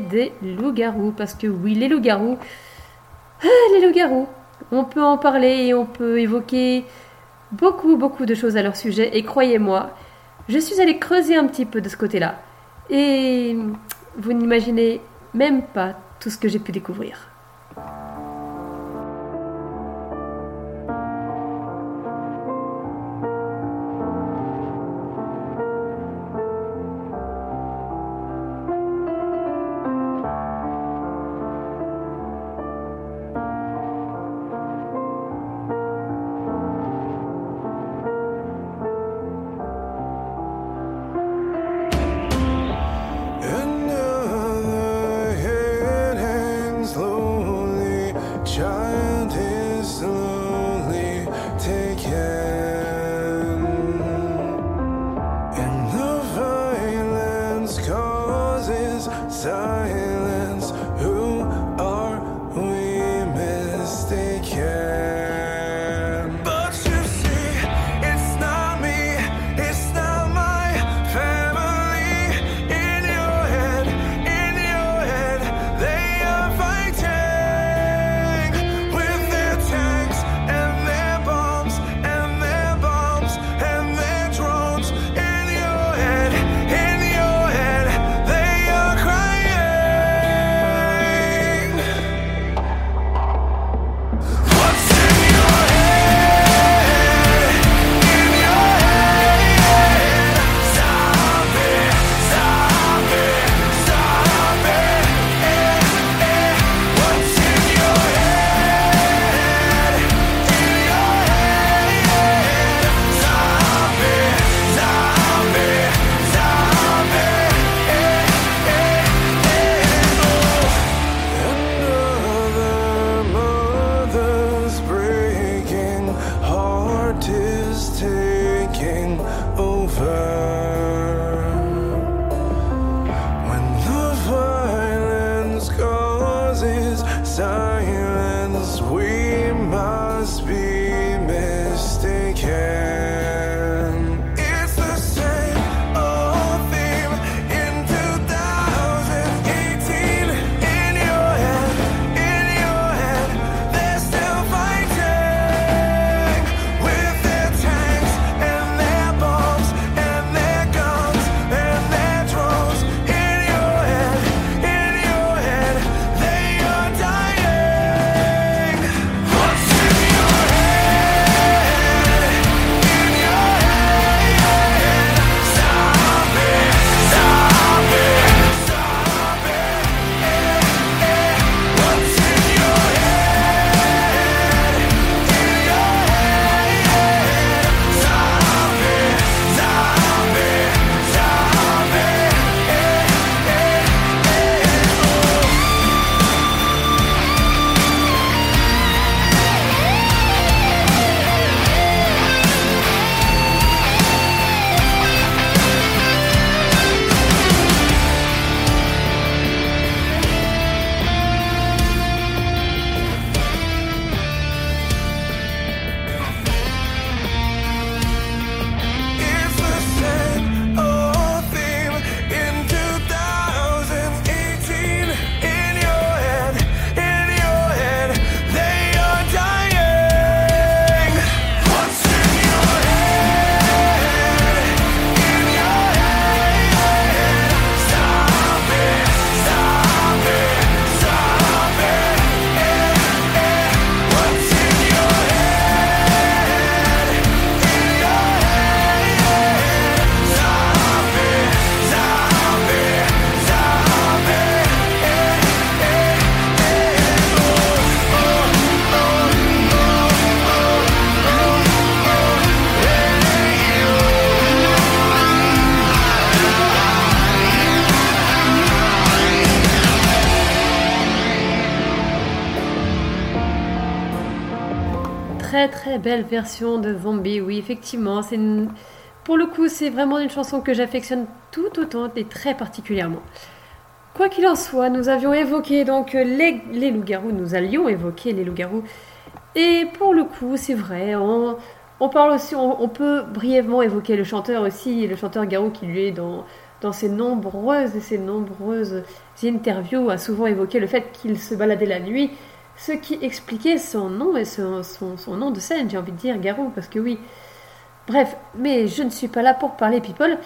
des loups-garous. Parce que oui, les loups-garous, ah, les loups-garous, on peut en parler et on peut évoquer beaucoup, beaucoup de choses à leur sujet. Et croyez-moi, je suis allée creuser un petit peu de ce côté-là. Et vous n'imaginez même pas tout ce que j'ai pu découvrir. Très belle version de Zombie, oui, effectivement. C'est Pour le coup, c'est vraiment une chanson que j'affectionne tout autant et très particulièrement. Quoi qu'il en soit, nous avions évoqué donc les, les loups-garous, nous allions évoquer les loups-garous. Et pour le coup, c'est vrai, on, parle aussi, on, on peut brièvement évoquer le chanteur aussi, le chanteur garou qui lui est dans, dans ses nombreuses et ses nombreuses interviews, a souvent évoqué le fait qu'il se baladait la nuit, ce qui expliquait son nom et son, nom de scène, j'ai envie de dire, Garou, parce que oui. Bref, mais je ne suis pas là pour parler people,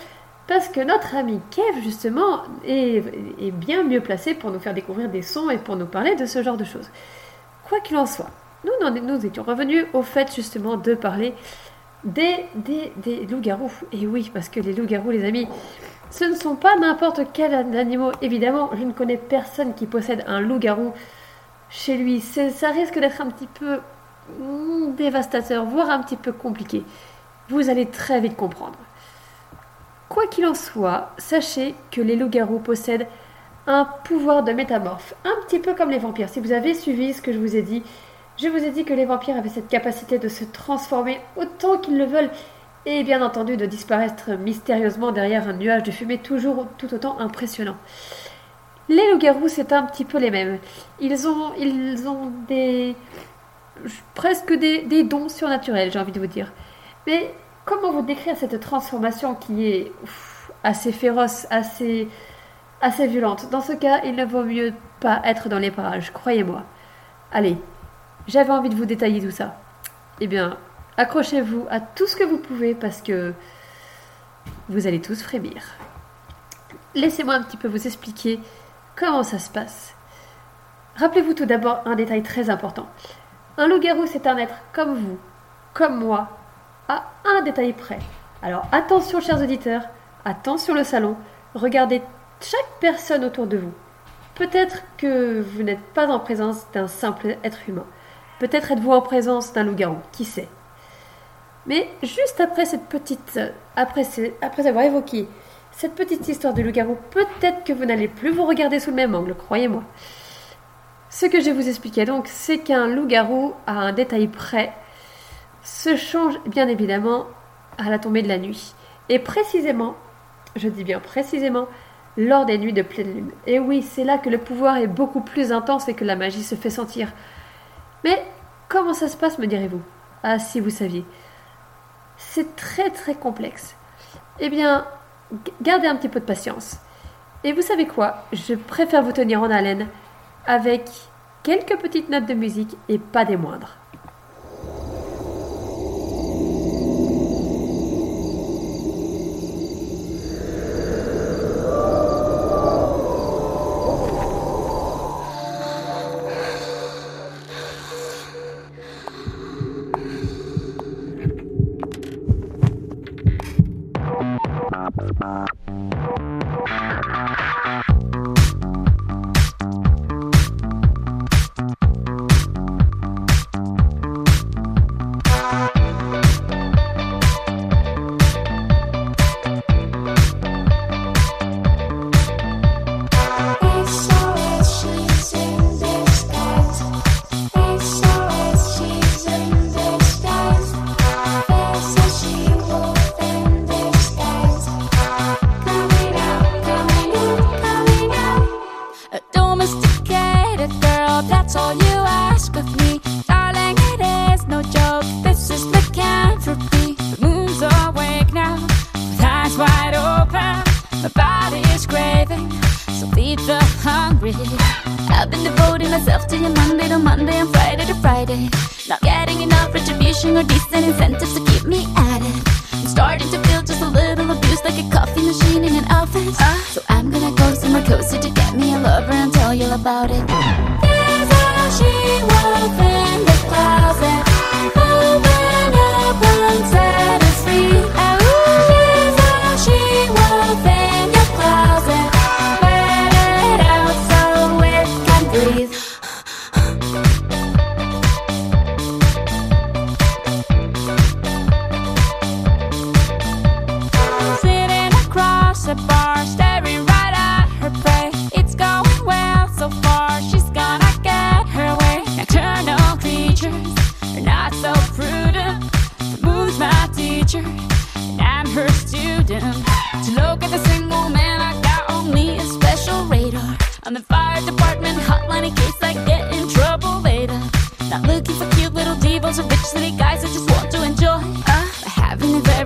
parce que notre ami Kev, justement, est, bien mieux placé pour nous faire découvrir des sons et pour nous parler de ce genre de choses. Quoi qu'il en soit, nous étions revenus au fait, justement, de parler des, des, des loups-garous. Et oui, parce que les loups-garous, les amis, ce ne sont pas n'importe quel animal. Évidemment, je ne connais personne qui possède un loup-garou chez lui. Ça risque d'être un petit peu mm, dévastateur, voire un petit peu compliqué. Vous allez très vite comprendre. Quoi qu'il en soit, sachez que les loups-garous possèdent un pouvoir de métamorphe, un petit peu comme les vampires. Si vous avez suivi ce que je vous ai dit, je vous ai dit que les vampires avaient cette capacité de se transformer autant qu'ils le veulent et bien entendu de disparaître mystérieusement derrière un nuage de fumée toujours tout autant impressionnant. Les loups-garous, c'est un petit peu les mêmes. Ils ont, ils ont des. presque des, des dons surnaturels, j'ai envie de vous dire. Mais comment vous décrire cette transformation qui est assez féroce, assez, assez violente? Dans ce cas, il ne vaut mieux pas être dans les parages, croyez-moi. Allez, j'avais envie de vous détailler tout ça. Eh bien, accrochez-vous à tout ce que vous pouvez parce que vous allez tous frémir. Laissez-moi un petit peu vous expliquer comment ça se passe? Rappelez-vous tout d'abord un détail très important. Un loup-garou, c'est un être comme vous, comme moi, à un détail près. Alors attention, chers auditeurs, attention le salon, regardez chaque personne autour de vous. Peut-être que vous n'êtes pas en présence d'un simple être humain. Peut-être êtes-vous en présence d'un loup-garou, qui sait? Mais juste après cette petite, après, ces- après avoir évoqué cette petite histoire de loup-garou, peut-être que vous n'allez plus vous regarder sous le même angle, croyez-moi. Ce que je vous expliquer donc, c'est qu'un loup-garou, à un détail près, se change bien évidemment à la tombée de la nuit. Et précisément, je dis bien précisément, lors des nuits de pleine lune. Et oui, c'est là que le pouvoir est beaucoup plus intense et que la magie se fait sentir. Mais comment ça se passe, me direz-vous? Ah, si vous saviez. C'est très très complexe. Eh bien, gardez un petit peu de patience. Et vous savez quoi? Je préfère vous tenir en haleine avec quelques petites notes de musique et pas des moindres.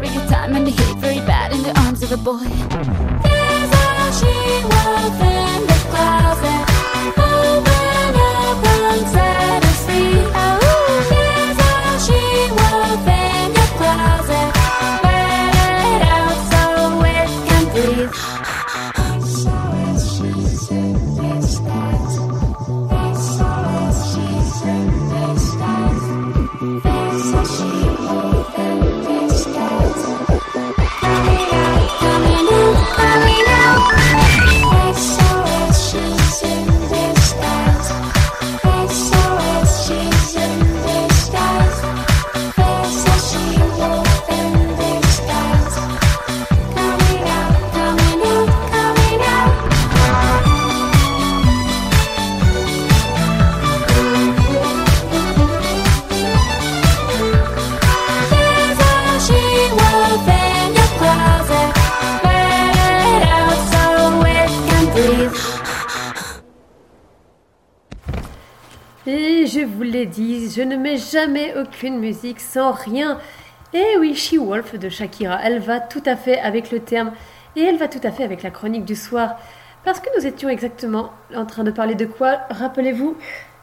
Very good time and behave very bad in the arms of a boy. There's she-wolf in the closet. Jamais aucune musique sans rien. Et oui, She-Wolf de Shakira, elle va tout à fait avec le terme et elle va tout à fait avec la chronique du soir. Parce que nous étions exactement en train de parler de quoi Rappelez-vous,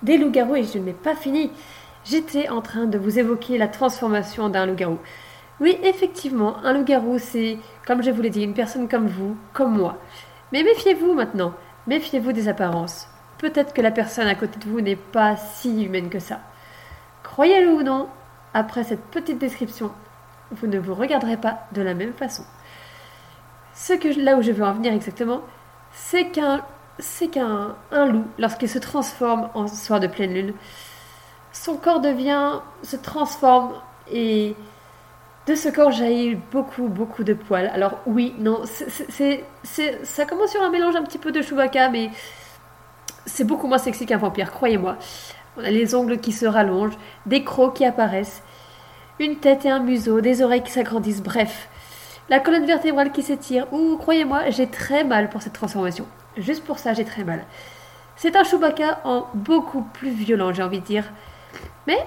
des loups-garous et je n'ai pas fini. J'étais en train de vous évoquer la transformation d'un loup-garou. Oui, effectivement, un loup-garou, c'est, comme je vous l'ai dit, une personne comme vous, comme moi. Mais méfiez-vous maintenant, méfiez-vous des apparences. Peut-être que la personne à côté de vous n'est pas si humaine que ça. Croyez-le ou non, après cette petite description, vous ne vous regarderez pas de la même façon. Ce que là où je veux en venir exactement, c'est qu'un c'est qu'un un loup, lorsqu'il se transforme en soir de pleine lune, son corps devient, se transforme et de ce corps jaillit beaucoup, beaucoup de poils. Alors oui, non, c'est- ça commence sur un mélange un petit peu de Chewbacca, mais c'est beaucoup moins sexy qu'un vampire, croyez-moi. On a les ongles qui se rallongent, des crocs qui apparaissent, une tête et un museau, des oreilles qui s'agrandissent, bref. La colonne vertébrale qui s'étire. Ouh, croyez-moi, j'ai très mal pour cette transformation. Juste pour ça, j'ai très mal. C'est un Chewbacca en beaucoup plus violent, j'ai envie de dire. Mais,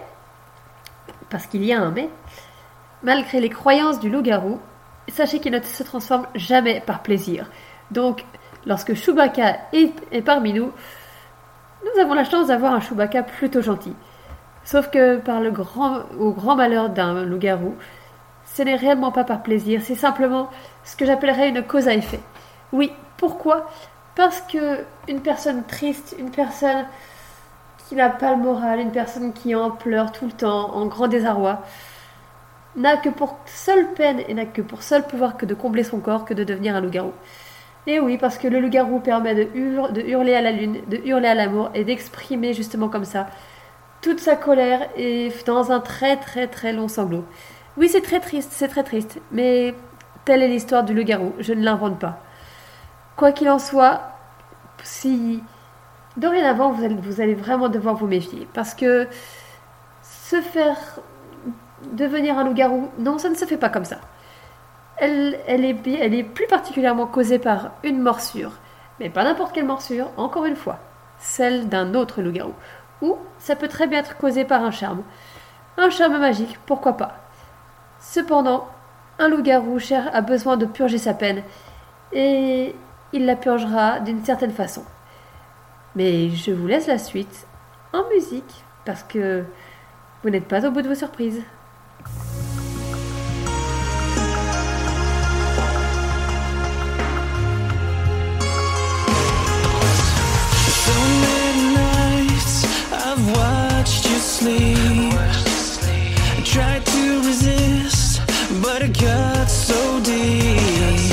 parce qu'il y a un mais, malgré les croyances du loup-garou, sachez qu'il ne se transforme jamais par plaisir. Donc, lorsque Chewbacca est, est parmi nous, nous avons la chance d'avoir un Chewbacca plutôt gentil. Sauf que par le grand, au grand malheur d'un loup-garou, ce n'est réellement pas par plaisir, c'est simplement ce que j'appellerais une cause à effet. Oui, pourquoi? Parce que une personne triste, une personne qui n'a pas le moral, une personne qui en pleure tout le temps, en grand désarroi, n'a que pour seule peine et n'a que pour seul pouvoir que de combler son corps que de devenir un loup-garou. Et oui, parce que le loup-garou permet de, hur- de hurler à la lune, de hurler à l'amour et d'exprimer justement comme ça toute sa colère et dans un très très très long sanglot. Oui, c'est très triste, c'est très triste, mais telle est l'histoire du loup-garou, je ne l'invente pas. Quoi qu'il en soit, si dorénavant vous allez vraiment devoir vous méfier, parce que se faire devenir un loup-garou, non, ça ne se fait pas comme ça. Elle, est plus particulièrement causée par une morsure, mais pas n'importe quelle morsure, encore une fois, celle d'un autre loup-garou. Ou ça peut très bien être causé par un charme. Un charme magique, pourquoi pas. Cependant, un loup-garou cher a besoin de purger sa peine, et il la purgera d'une certaine façon. Mais je vous laisse la suite en musique, parce que vous n'êtes pas au bout de vos surprises. I've watched you sleep. I tried to resist, but it got so deep.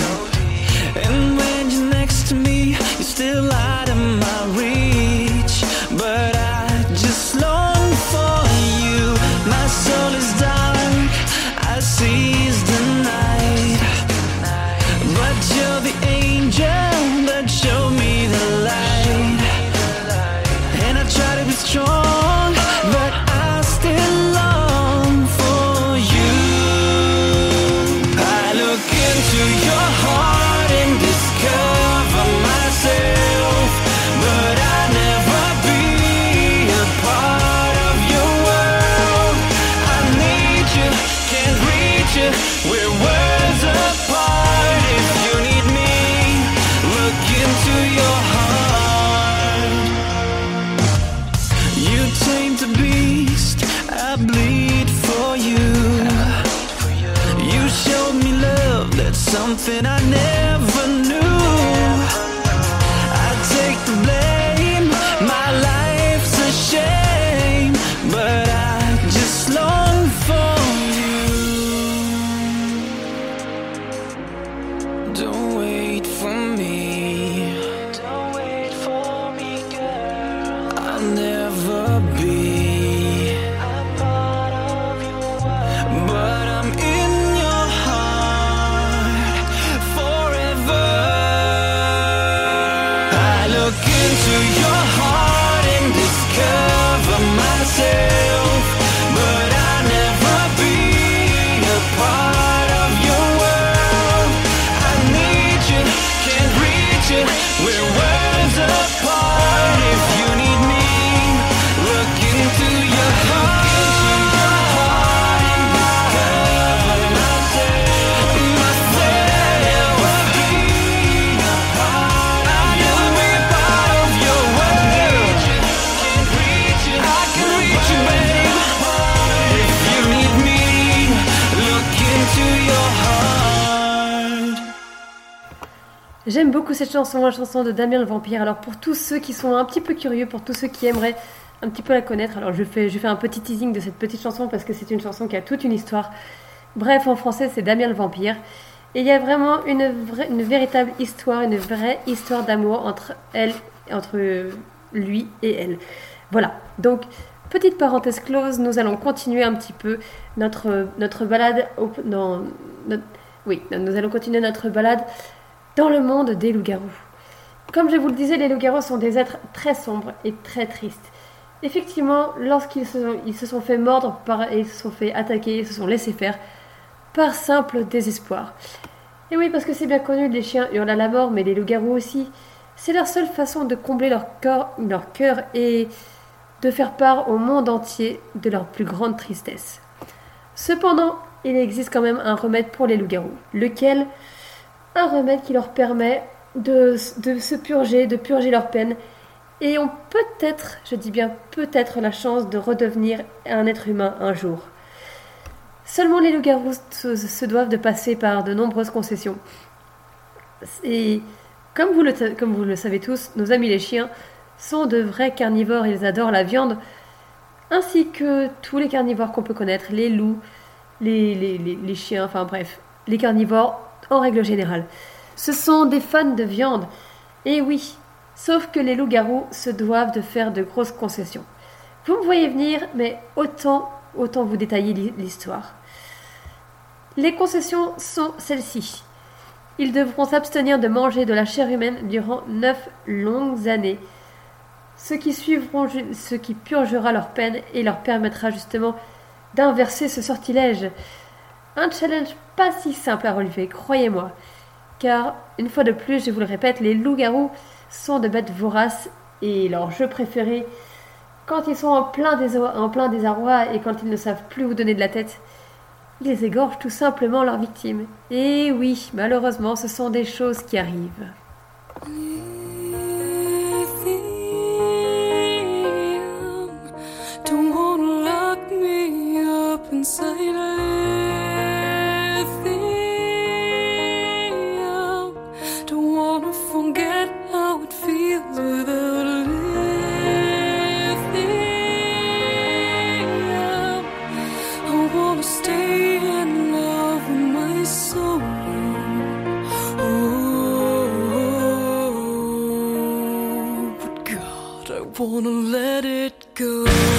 Chanson, la chanson de Damien le Vampire. Alors pour tous ceux qui sont un petit peu curieux, pour tous ceux qui aimeraient un petit peu la connaître, alors je fais, je fais un petit teasing de cette petite chanson parce que c'est une chanson qui a toute une histoire. Bref, en français, c'est Damien le Vampire. Et il y a vraiment une, une véritable histoire, une vraie histoire d'amour entre elle, entre lui et elle. Voilà. Donc, petite parenthèse close, nous allons continuer un petit peu notre, notre balade au- notre- oui, nous allons continuer notre balade dans le monde des loups-garous. Comme je vous le disais, les loups-garous sont des êtres très sombres et très tristes. Effectivement, lorsqu'ils se, sont- ils fait mordre par, et se sont fait attaquer, ils se sont laissés faire par simple désespoir. Et oui, parce que c'est bien connu, les chiens hurlent à la mort, mais les loups-garous aussi. C'est leur seule façon de combler leur, corps, leur cœur et de faire part au monde entier de leur plus grande tristesse. Cependant, il existe quand même un remède pour les loups-garous, lequel? Un remède qui leur permet de, se purger, de purger leur peine, et ont peut-être, je dis bien peut-être, la chance de redevenir un être humain un jour. Seulement les loups-garous se, doivent de passer par de nombreuses concessions. Et comme vous, le, savez tous, nos amis les chiens sont de vrais carnivores, ils adorent la viande, ainsi que tous les carnivores qu'on peut connaître, les loups, les chiens, enfin bref, les carnivores en règle générale. Ce sont des fans de viande. Et oui, sauf que les loups-garous se doivent de faire de grosses concessions. Vous me voyez venir, mais autant, autant vous détailler l'hi- l'histoire. Les concessions sont celles-ci. Ils devront s'abstenir de manger de la chair humaine durant neuf longues années, ce qui, suivront, ce qui purgera leur peine et leur permettra justement d'inverser ce sortilège. Un challenge pas si simple à relever, croyez-moi. Car, une fois de plus, je vous le répète, les loups-garous sont de bêtes voraces et leur jeu préféré, quand ils sont en plein, désarroi et quand ils ne savent plus où donner de la tête, ils égorgent tout simplement leurs victimes. Et oui, malheureusement, ce sont des choses qui arrivent. Wanna let it go.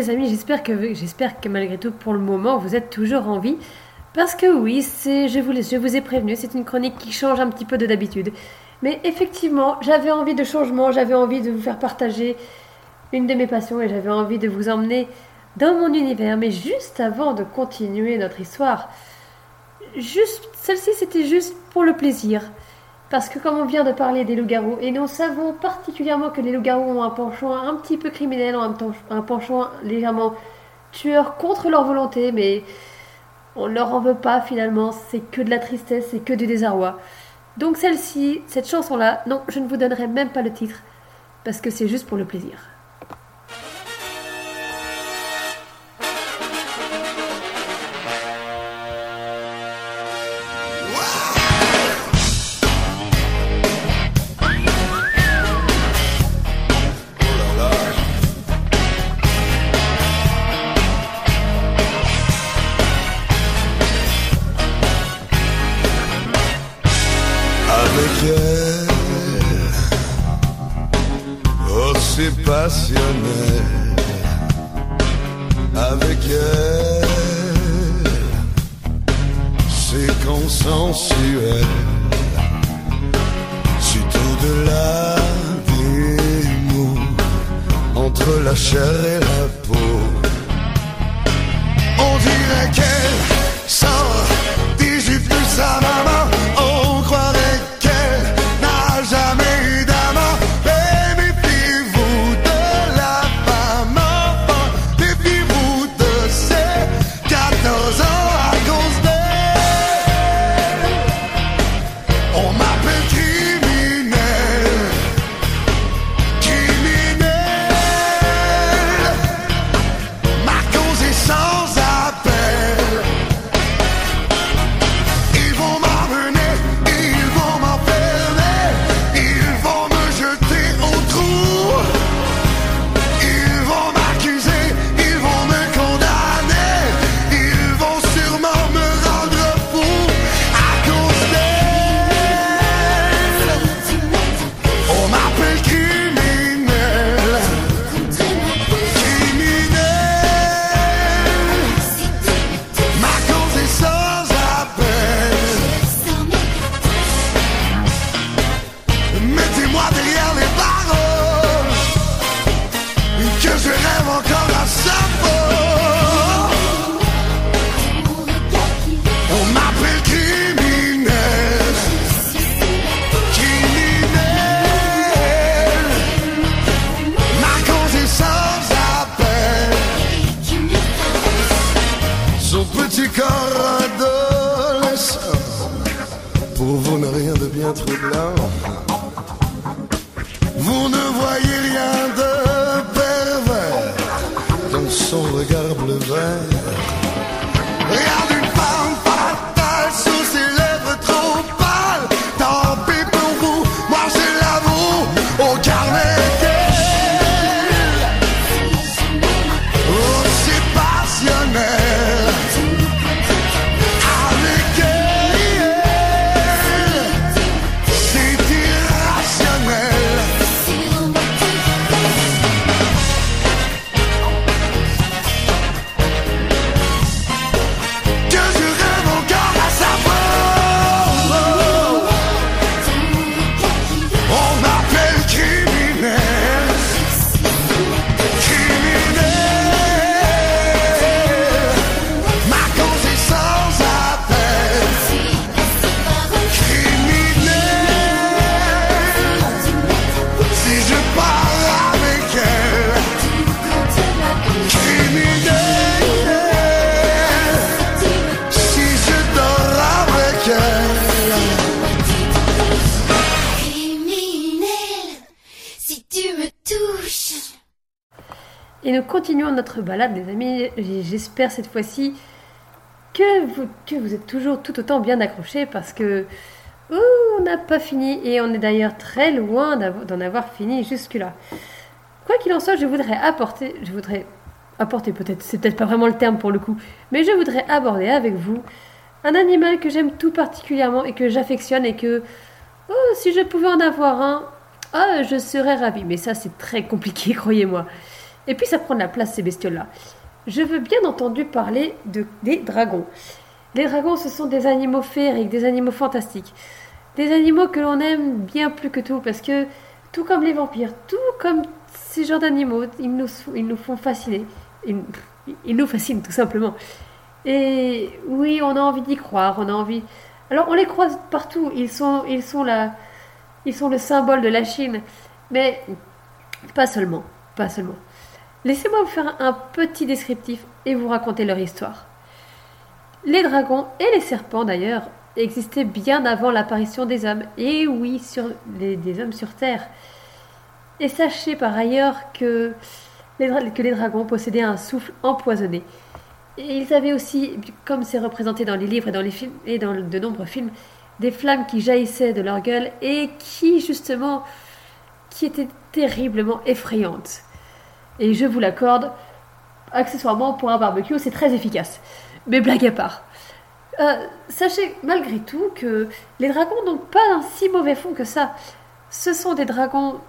Les amis, j'espère que, malgré tout, pour le moment, vous êtes toujours en vie. Parce que oui, c'est, je, vous, je vous ai prévenu, c'est une chronique qui change un petit peu de d'habitude. Mais effectivement, j'avais envie de changement, j'avais envie de vous faire partager une de mes passions et j'avais envie de vous emmener dans mon univers. Mais juste avant de continuer notre histoire, juste, celle-ci c'était juste pour le plaisir. Parce que comme on vient de parler des loups-garous, et nous savons particulièrement que les loups-garous ont un penchant un petit peu criminel, ont un, pen- un penchant légèrement tueur contre leur volonté, mais on ne leur en veut pas finalement, c'est que de la tristesse, c'est que du désarroi. Donc celle-ci, cette chanson-là, non, je ne vous donnerai même pas le titre, parce que c'est juste pour le plaisir. Cette fois-ci que vous, êtes toujours tout autant bien accrochés parce que on n'a pas fini et on est d'ailleurs très loin d'en avoir fini jusque-là. Quoi qu'il en soit, je voudrais apporter, je voudrais apporter peut-être, c'est peut-être pas vraiment le terme pour le coup, mais je voudrais aborder avec vous un animal que j'aime tout particulièrement et que j'affectionne et que oh, si je pouvais en avoir un, ah, je serais ravie. Mais ça, c'est très compliqué, croyez-moi. Et puis ça prend de la place ces bestioles-là. Je veux bien entendu parler de, des dragons. Les dragons, ce sont des animaux féeriques, des animaux fantastiques. Des animaux que l'on aime bien plus que tout, parce que tout comme les vampires, tout comme ces genres d'animaux, ils nous, ils nous font fasciner. Ils, nous fascinent tout simplement. Et oui, on a envie d'y croire, on a envie. Alors on les croise partout, ils sont, ils sont ils sont le symbole de la Chine, mais pas seulement, pas seulement. Laissez-moi vous faire un petit descriptif et vous raconter leur histoire. Les dragons et les serpents d'ailleurs existaient bien avant l'apparition des hommes, et oui, sur des hommes sur Terre. Et sachez par ailleurs que les, dra- que les dragons possédaient un souffle empoisonné. Et ils avaient aussi, comme c'est représenté dans les livres et dans les films et dans de nombreux films, des flammes qui jaillissaient de leur gueule et qui justement, qui étaient terriblement effrayantes. Et je vous l'accorde, accessoirement pour un barbecue, c'est très efficace. Mais blague à part. Euh, sachez malgré tout que les dragons n'ont pas un si mauvais fond que ça. Ce sont des dragons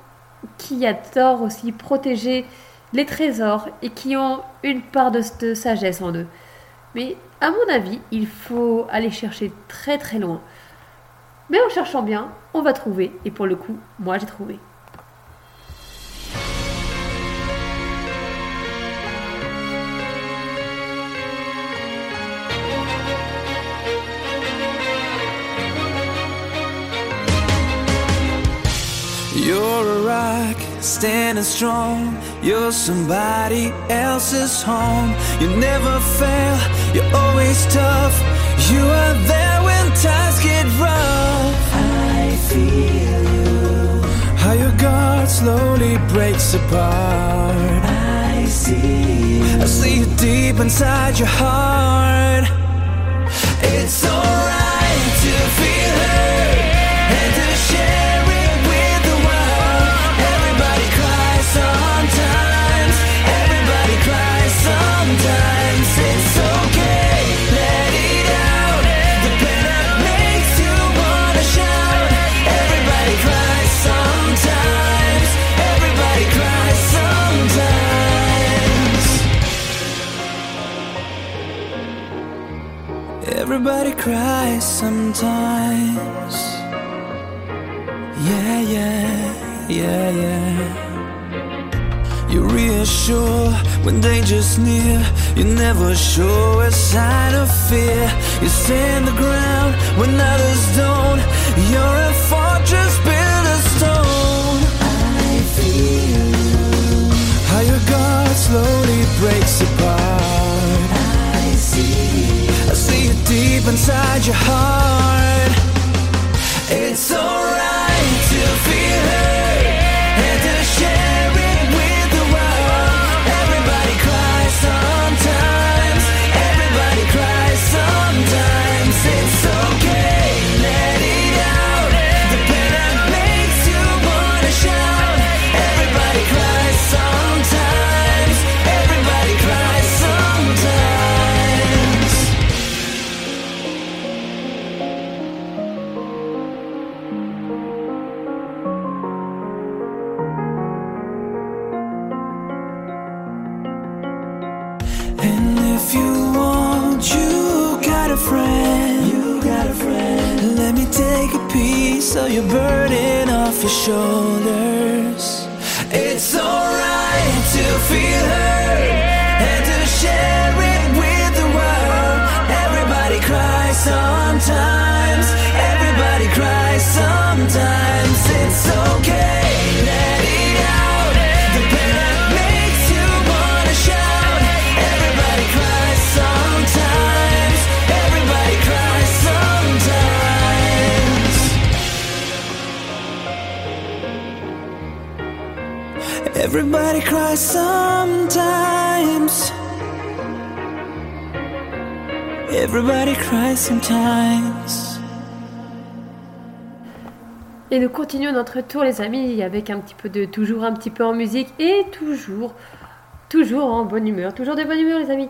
qui adorent aussi protéger les trésors et qui ont une part de, de sagesse en eux. Mais à mon avis, il faut aller chercher très très loin. Mais en cherchant bien, on va trouver. Et pour le coup, moi j'ai trouvé. You're a rock, standing strong. You're somebody else's home. You never fail, you're always tough. You are there when times get rough. I feel you. How your guard slowly breaks apart. I see. you. I see you deep inside your heart. It's alright sometimes. Yeah, yeah, yeah, yeah. You reassure when danger's near. You never show a sign of fear. You stand the ground when others don't. You're a fortress built of stone. I feel. How your guard slowly breaks apart. I see. Deep inside your heart. It's alright Et nous continuons notre tour, les amis, avec un petit peu de toujours un petit peu en musique et toujours, toujours en bonne humeur, toujours de bonne humeur, les amis.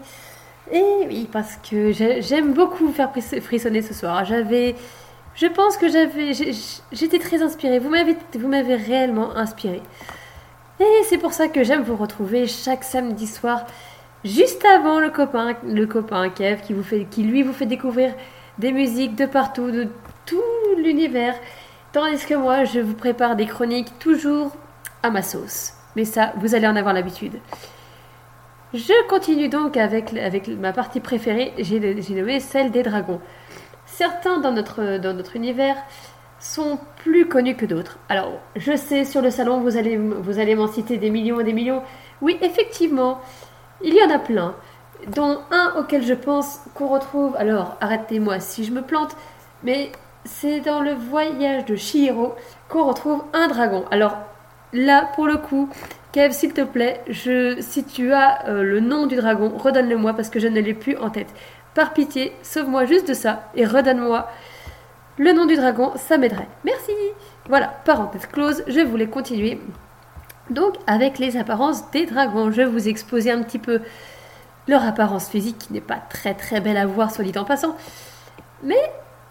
Et oui, parce que j'ai- j'aime beaucoup vous faire fris- frissonner ce soir. J'avais, je pense que j'avais, j'étais très inspirée. Vous m'avez, vous m'avez réellement inspirée. Et c'est pour ça que j'aime vous retrouver chaque samedi soir, juste avant le copain, le copain Kev, qui, vous fait, qui lui vous fait découvrir des musiques de partout, de tout l'univers. Tandis que moi, je vous prépare des chroniques toujours à ma sauce. Mais ça, vous allez en avoir l'habitude. Je continue donc avec, ma partie préférée, j'ai nommé celle des dragons. Certains dans notre univers sont plus connus que d'autres. Alors, je sais, sur le salon, vous allez, vous m'en citer des millions et des millions. Oui, effectivement, il y en a plein, dont un auquel je pense qu'on retrouve, alors arrêtez-moi si je me plante, mais c'est dans le voyage de Shihiro qu'on retrouve un dragon. Alors là, pour le coup, Kev, s'il te plaît, je, si tu as euh, le nom du dragon, redonne-le-moi parce que je ne l'ai plus en tête. Par pitié, sauve-moi juste de ça et redonne-moi le nom du dragon, ça m'aiderait. Merci. Voilà, parenthèse close, je voulais continuer. Donc, avec les apparences des dragons, je vais vous exposer un petit peu leur apparence physique qui n'est pas très très belle à voir, soit dit en passant. Mais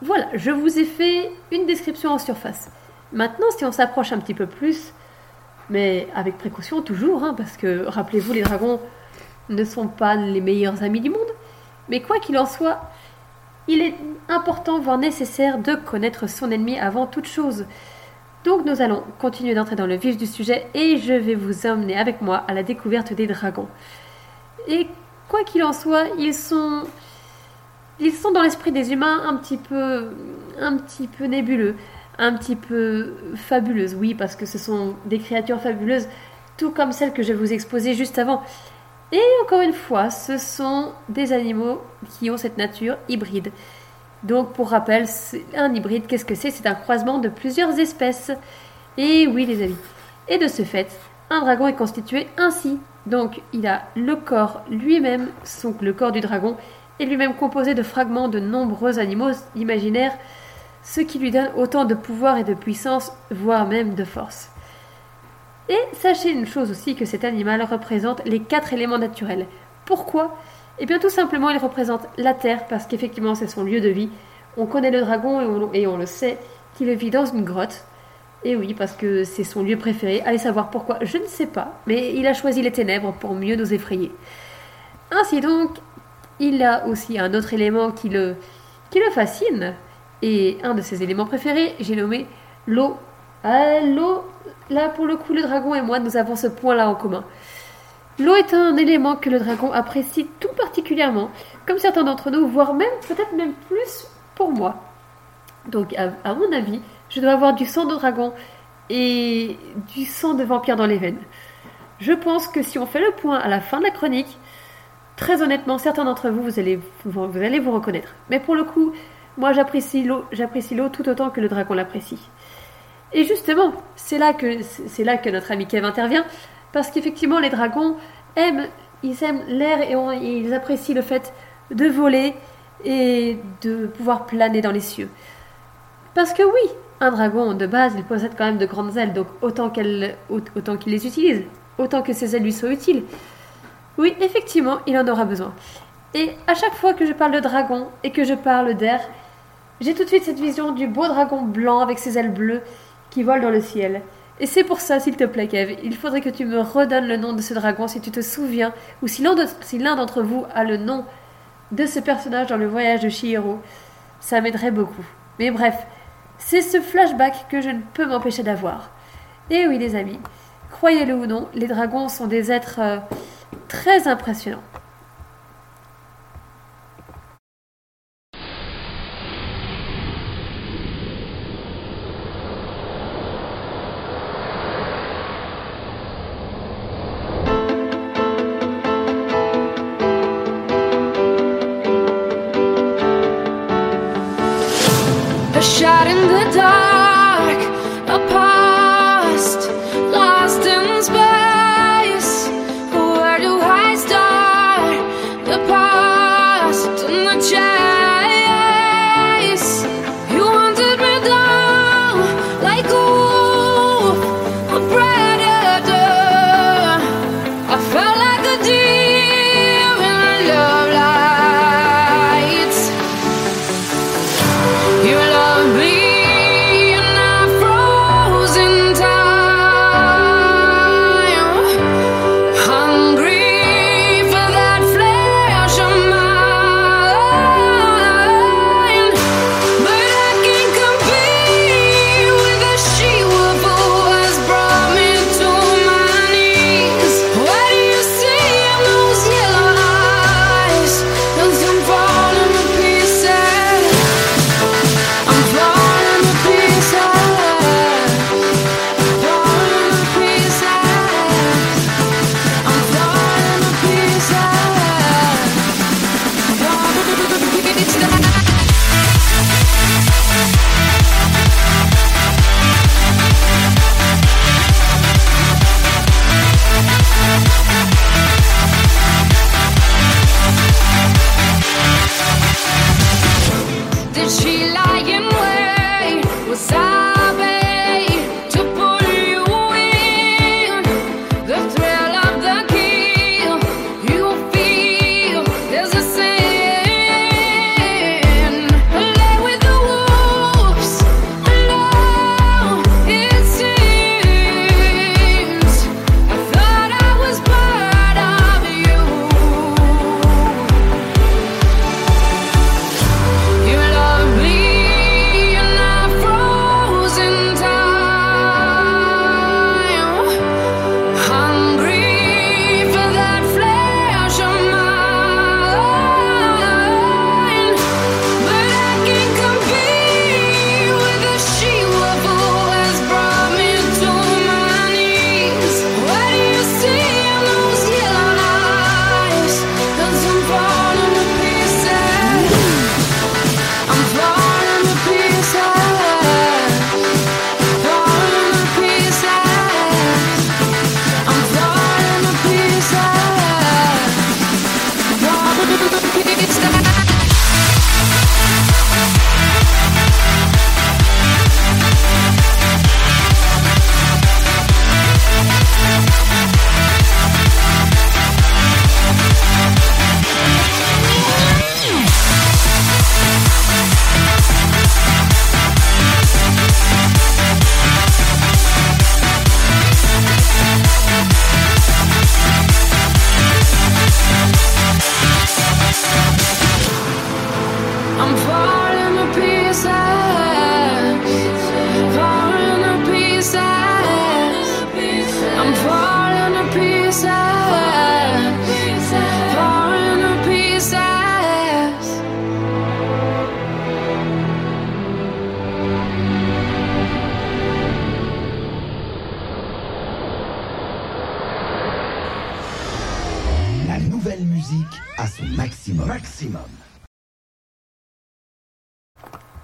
voilà, je vous ai fait une description en surface. Maintenant, si on s'approche un petit peu plus, mais avec précaution toujours, hein, parce que rappelez-vous, les dragons ne sont pas les meilleurs amis du monde. Mais quoi qu'il en soit, il est important, voire nécessaire, de connaître son ennemi avant toute chose. Donc nous allons continuer d'entrer dans le vif du sujet et je vais vous emmener avec moi à la découverte des dragons. Et quoi qu'il en soit, ils sont ils sont dans l'esprit des humains un petit peu un petit peu nébuleux, un petit peu fabuleuses. Oui, parce que ce sont des créatures fabuleuses tout comme celles que je vous exposer juste avant. Et encore une fois, ce sont des animaux qui ont cette nature hybride. Donc, pour rappel, un hybride, qu'est-ce que c'est? C'est un croisement de plusieurs espèces. Et oui, les amis. Et de ce fait, un dragon est constitué ainsi. Donc, il a le corps lui-même, donc le corps du dragon, est lui-même composé de fragments de nombreux animaux imaginaires, ce qui lui donne autant de pouvoir et de puissance, voire même de force. Et sachez une chose aussi que cet animal représente les quatre éléments naturels. Pourquoi? Eh bien tout simplement il représente la terre parce qu'effectivement c'est son lieu de vie. On connaît le dragon et on, le sait qu'il vit dans une grotte. Et oui, parce que c'est son lieu préféré. Allez savoir pourquoi, je ne sais pas, mais il a choisi les ténèbres pour mieux nous effrayer. Ainsi donc, il a aussi un autre élément qui le fascine. Et un de ses éléments préférés, j'ai nommé l'eau. Ah, l'eau, là pour le coup, le dragon et moi, nous avons ce point-là en commun. L'eau est un élément que le dragon apprécie tout particulièrement, comme certains d'entre nous, voire même peut-être même plus pour moi. Donc, à, mon avis, je dois avoir du sang de dragon et du sang de vampire dans les veines. Je pense que si on fait le point à la fin de la chronique, très honnêtement, certains d'entre vous, vous allez vous, vous allez vous reconnaître. Mais pour le coup, moi, j'apprécie l'eau, j'apprécie l'eau tout autant que le dragon l'apprécie. Et justement, c'est là que notre ami Kev intervient, parce qu'effectivement, les dragons aiment, ils aiment l'air et, ils apprécient le fait de voler et de pouvoir planer dans les cieux. Parce que oui, un dragon de base, il possède quand même de grandes ailes, donc autant autant qu'il les utilise, autant que ces ailes lui soient utiles. Oui, effectivement, il en aura besoin. Et à chaque fois que je parle de dragon et que je parle d'air, j'ai tout de suite cette vision du beau dragon blanc avec ses ailes bleues qui vole dans le ciel. Et c'est pour ça, s'il te plaît, Kev, il faudrait que tu me redonnes le nom de ce dragon si tu te souviens, ou si l'un d'entre vous a le nom de ce personnage dans le voyage de Chihiro. Ça m'aiderait beaucoup. Mais bref, c'est ce flashback que je ne peux m'empêcher d'avoir. Et oui, les amis, croyez-le ou non, les dragons sont des êtres euh, très impressionnants.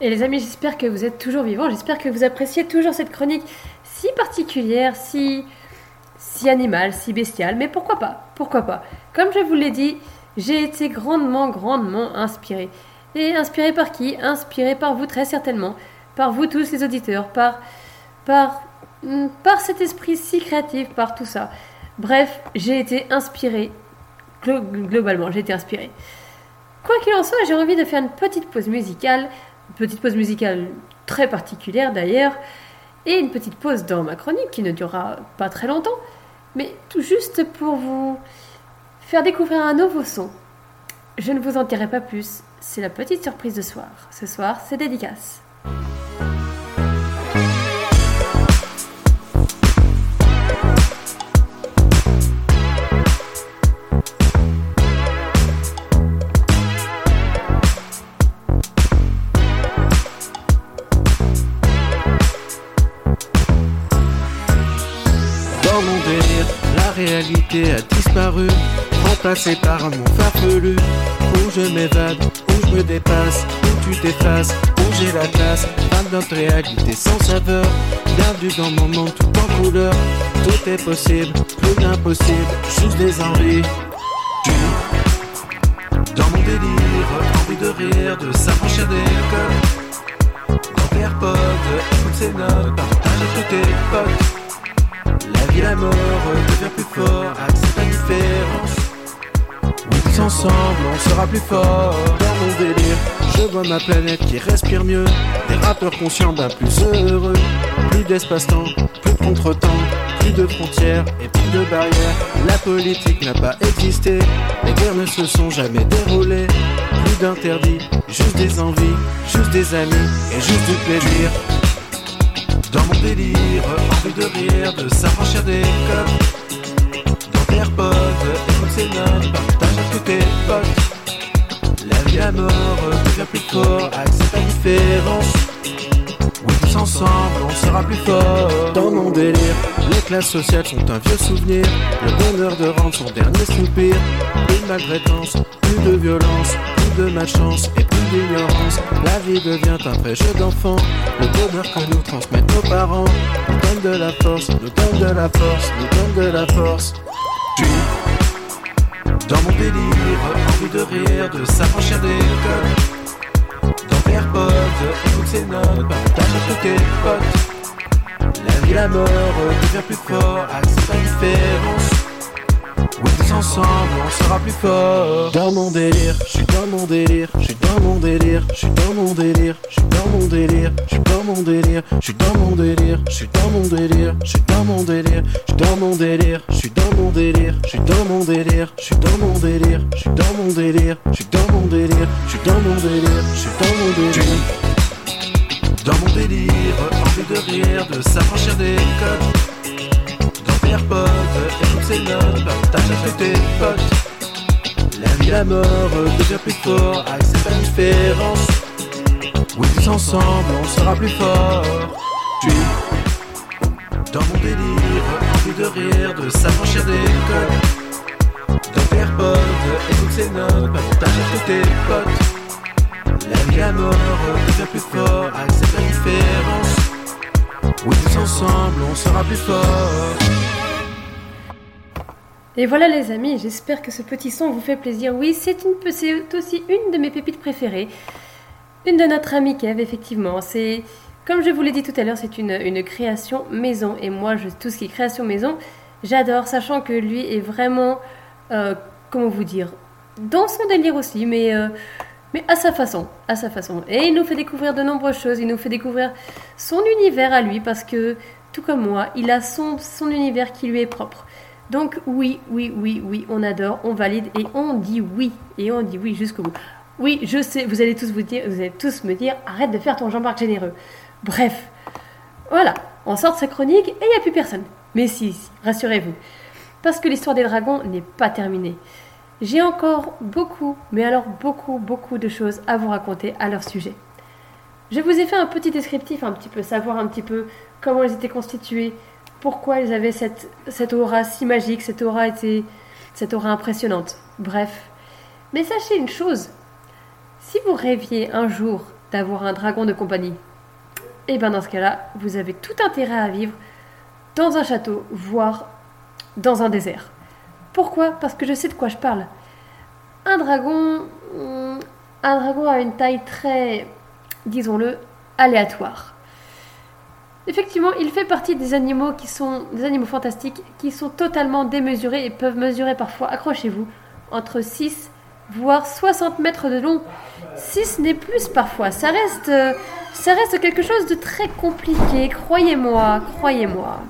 Et les amis, j'espère que vous êtes toujours vivants, j'espère que vous appréciez toujours cette chronique si particulière, si, si animale, si bestiale, mais pourquoi pas Pourquoi pas Comme je vous l'ai dit, j'ai été grandement, grandement inspirée. Et inspirée par qui? Inspirée par vous très certainement, par vous tous les auditeurs, par, par, hmm, par cet esprit si créatif, par tout ça. Bref, j'ai été inspirée, glo- globalement, j'ai été inspirée. Quoi qu'il en soit, j'ai envie de faire une petite pause musicale, petite pause musicale très particulière d'ailleurs, et une petite pause dans ma chronique qui ne durera pas très longtemps, mais tout juste pour vous faire découvrir un nouveau son. Je ne vous en dirai pas plus, c'est la petite surprise de soir. Ce soir, c'est dédicace. Réalité a disparu, remplacée par un monde farfelu. Où je m'évade, où je me dépasse, où tu t'effaces, où j'ai la classe. De notre réalité sans saveur, bienvenue dans mon monde tout en couleur. Tout est possible, plus d'impossible, juste des envies. Dans mon délire, envie de rire, de s'affranchir des codes. Dans AirPods, écoute ces notes, partage à tous tes potes. La vie, la mort devient plus fort, accepte la différence. Oui, tous ensemble, on sera plus fort. Dans mon délire, je vois ma planète qui respire mieux. Des rappeurs conscients d'un plus heureux. Plus d'espace-temps, plus de contre-temps, plus de frontières et plus de barrières. La politique n'a pas existé, les guerres ne se sont jamais déroulées. Plus d'interdits, juste des envies, juste des amis et juste du plaisir. Dans mon délire, envie de rire, de s'affranchir des codes. Dans tes AirPods, écoute ces notes, partage avec tes potes. La vie, la mort devient plus fort, accepte la différence. Oui, tous ensemble, on sera plus fort. Dans mon délire, les classes sociales sont un vieux souvenir. Le bonheur de rendre son dernier soupir. De maltraitance, plus de violence, de malchance et plus d'ignorance. La vie devient un vrai jeu d'enfant. Le bonheur que nous transmettent nos parents nous donne de la force, nous donne de la force, nous donne de la force. Tu dans mon délire, envie de rire, de s'affranchir des codes. Dans AirPods, écoute ces notes, partage avec tes potes. La vie, la mort devient plus fort, accepte la différence. Oui, tous ensemble, on sera plus fort. Dans mon délire, je suis dans mon délire, je suis dans mon délire, je suis dans mon délire, je suis dans mon délire, je suis dans mon délire, je suis dans mon délire, je suis dans mon délire, je suis dans mon délire, je suis dans mon délire, je suis dans mon délire, je suis dans mon délire, je suis dans mon délire, je suis dans mon délire, je suis dans mon délire, je suis dans mon délire, je suis dans mon délire. Dans mon délire, envie de rire, de s'affranchir des codes. AirPods, écoute ces notes, partage avec tes potes. La vie, la mort devient plus fort, accepte la différence. Oui, tous ensemble, on sera plus fort. Tu dans mon délire, envie de rire, de s'affranchir des codes. Dans AirPods, écoute ces notes, partage avec tes potes. La vie, la mort devient plus fort, accepte la différence. Oui, tous ensemble, on sera plus fort. Et voilà les amis, j'espère que ce petit son vous fait plaisir. Oui, c'est aussi une de mes pépites préférées. Une de notre amie Kev, effectivement. C'est, comme je vous l'ai dit tout à l'heure, c'est une, une création maison. Et moi, je, tout ce qui est création maison, j'adore, sachant que lui est vraiment, euh, comment vous dire, dans son délire aussi, mais, euh, mais à sa façon, à sa façon. Et il nous fait découvrir de nombreuses choses. Il nous fait découvrir son univers à lui, parce que, tout comme moi, il a son, son univers qui lui est propre. Donc oui, oui, oui, oui, on adore, on valide et on dit oui. Et on dit oui jusqu'au bout. Oui, je sais, vous allez tous vous dire, vous allez tous me dire, arrête de faire ton Jean-Marc généreux. Bref, voilà, on sort de sa chronique et il n'y a plus personne. Mais si, si, rassurez-vous. Parce que l'histoire des dragons n'est pas terminée. J'ai encore beaucoup, mais alors beaucoup, beaucoup de choses à vous raconter à leur sujet. Je vous ai fait un petit descriptif, un petit peu, savoir un petit peu comment ils étaient constitués, pourquoi ils avaient cette, aura si magique, cette aura était, cette aura impressionnante. Bref, Mais sachez une chose, si vous rêviez un jour d'avoir un dragon de compagnie, et bien dans ce cas-là, vous avez tout intérêt à vivre dans un château, voire dans un désert. Pourquoi? Parce que je sais de quoi je parle. Un dragon, hum, un dragon a une taille très, disons-le, aléatoire. Effectivement, il fait partie des animaux qui sont des animaux fantastiques qui sont totalement démesurés et peuvent mesurer parfois, accrochez-vous, entre 6 voire 60 mètres de long. 6 n'est plus parfois. Ça reste, euh, ça reste quelque chose de très compliqué, croyez-moi, croyez-moi.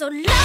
So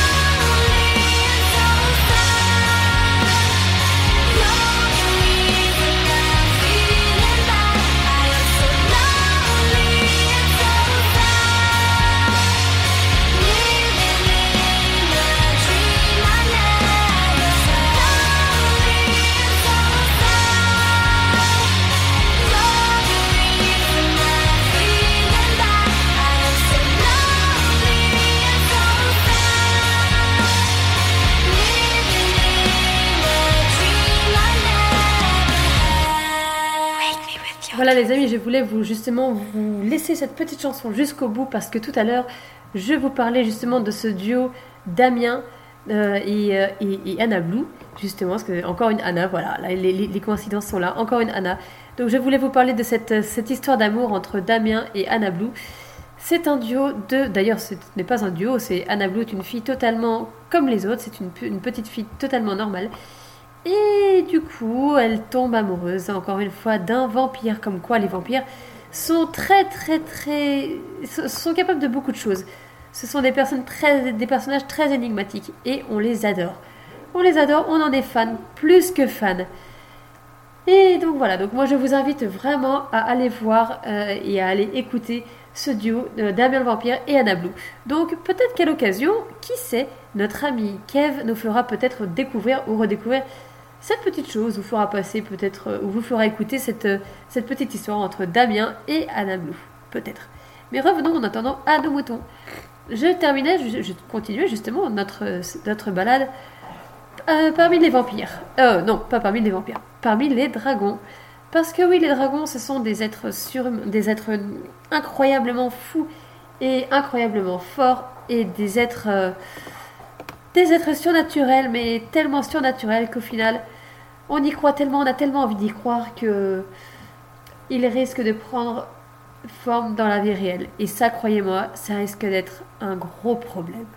Voilà les amis, je voulais vous justement vous laisser cette petite chanson jusqu'au bout parce que tout à l'heure, je vous parlais justement de ce duo Damien euh, et, euh, et- Anna Blue, justement, parce que encore une Anna, voilà, là, les, coïncidences sont là, encore une Anna. Donc je voulais vous parler de cette, cette histoire d'amour entre Damien et Anna Blue. C'est un duo de. D'ailleurs, ce n'est pas un duo, c'est Anna Blue est une fille totalement comme les autres, c'est une, une petite fille totalement normale. Et du coup, elle tombe amoureuse, encore une fois, d'un vampire. Comme quoi, les vampires sont très, très, très. sont capables de beaucoup de choses. Ce sont des personnes très. des personnages très énigmatiques. Et on les adore. On les adore, on en est fan, plus que fan. Et donc voilà, donc moi je vous invite vraiment à aller voir euh, et à aller écouter ce duo de Damien le Vampire et Anna Blue. Donc peut-être qu'à l'occasion, qui sait, notre ami Kev nous fera peut-être découvrir ou redécouvrir cette petite chose, vous fera passer peut-être, euh, ou vous fera écouter cette, euh, cette petite histoire entre Damien et Anna Blue, peut-être. Mais revenons en attendant à nos moutons. Je terminais, je, continuais justement notre, notre balade euh, parmi les vampires. Euh, non, pas parmi les vampires. Parmi les dragons. Parce que oui, les dragons, ce sont des êtres sur, des êtres incroyablement fous et incroyablement forts et des êtres, euh, des êtres surnaturels, mais tellement surnaturels qu'au final, on y croit tellement, on a tellement envie d'y croire que ils risquent de prendre forme dans la vie réelle. Et ça, croyez-moi, ça risque d'être un gros problème.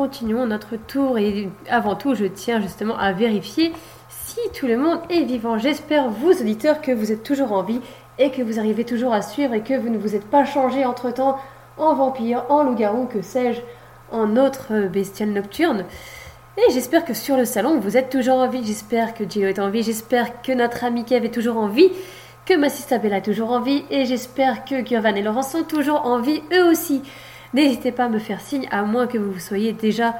Continuons notre tour et avant tout, je tiens justement à vérifier si tout le monde est vivant. J'espère, vous auditeurs, que vous êtes toujours en vie et que vous arrivez toujours à suivre et que vous ne vous êtes pas changé entre-temps en vampire, en loup-garou, que sais-je, en autre bestiale nocturne. Et j'espère que sur le salon, vous êtes toujours en vie. J'espère que Gio est en vie. J'espère que notre ami Kev est toujours en vie. Que ma Bella est toujours en vie. Et j'espère que Gurvan et Laurent sont toujours en vie eux aussi. N'hésitez pas à me faire signe, à moins que vous soyez déjà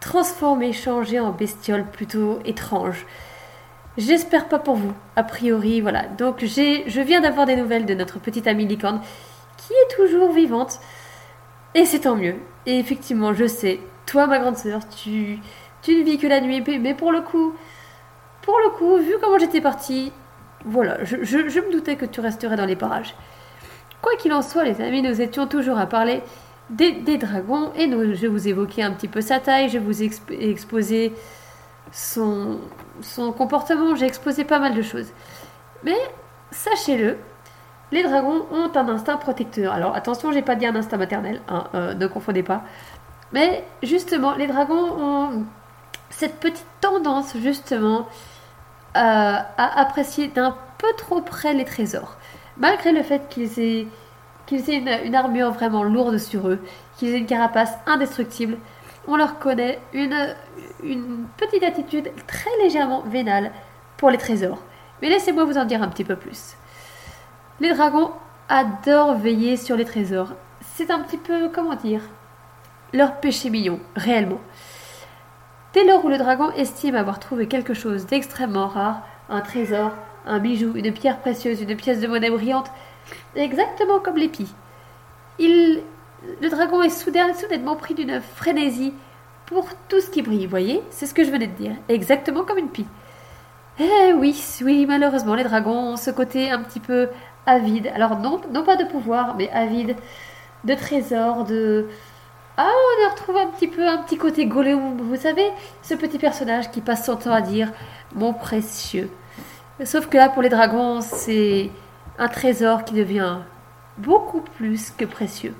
transformé, changé en bestiole plutôt étrange. J'espère pas pour vous, a priori, voilà. Donc je viens d'avoir des nouvelles de notre petite amie licorne, qui est toujours vivante. Et c'est tant mieux. Et effectivement, je sais, toi, ma grande sœur, tu, ne vis que la nuit, mais pour le coup, pour le coup, vu comment j'étais partie, voilà, je me doutais que tu resterais dans les parages. Quoi qu'il en soit, les amis, nous étions toujours à parler des, dragons et nous, je vous évoquais un petit peu sa taille, je vous ai exp- exposé son, son comportement, j'ai exposé pas mal de choses. Mais sachez-le, les dragons ont un instinct protecteur. Alors attention, j'ai pas dit un instinct maternel, hein, euh, ne confondez pas. Mais justement, les dragons ont cette petite tendance justement à, à apprécier d'un peu trop près les trésors. Malgré le fait qu'ils aient, qu'ils aient une, armure vraiment lourde sur eux, qu'ils aient une carapace indestructible, on leur connaît une, une petite attitude très légèrement vénale pour les trésors. Mais laissez-moi vous en dire un petit peu plus. Les dragons adorent veiller sur les trésors. C'est un petit peu, comment dire, leur péché mignon, réellement. Dès lors où le dragon estime avoir trouvé quelque chose d'extrêmement rare, un trésor, un bijou, une pierre précieuse, une pièce de monnaie brillante, exactement comme l'épi, il, le dragon est soudain- soudainement pris d'une frénésie pour tout ce qui brille, voyez? C'est ce que je venais de dire, exactement comme une pie. Eh oui, oui, malheureusement, les dragons ont ce côté un petit peu avide. Alors non, non pas de pouvoir, mais avide de trésors, de... Ah, on retrouve un petit peu un petit côté Gollum, vous savez, ce petit personnage qui passe son temps à dire mon précieux. Sauf que là, pour les dragons, c'est un trésor qui devient beaucoup plus que précieux.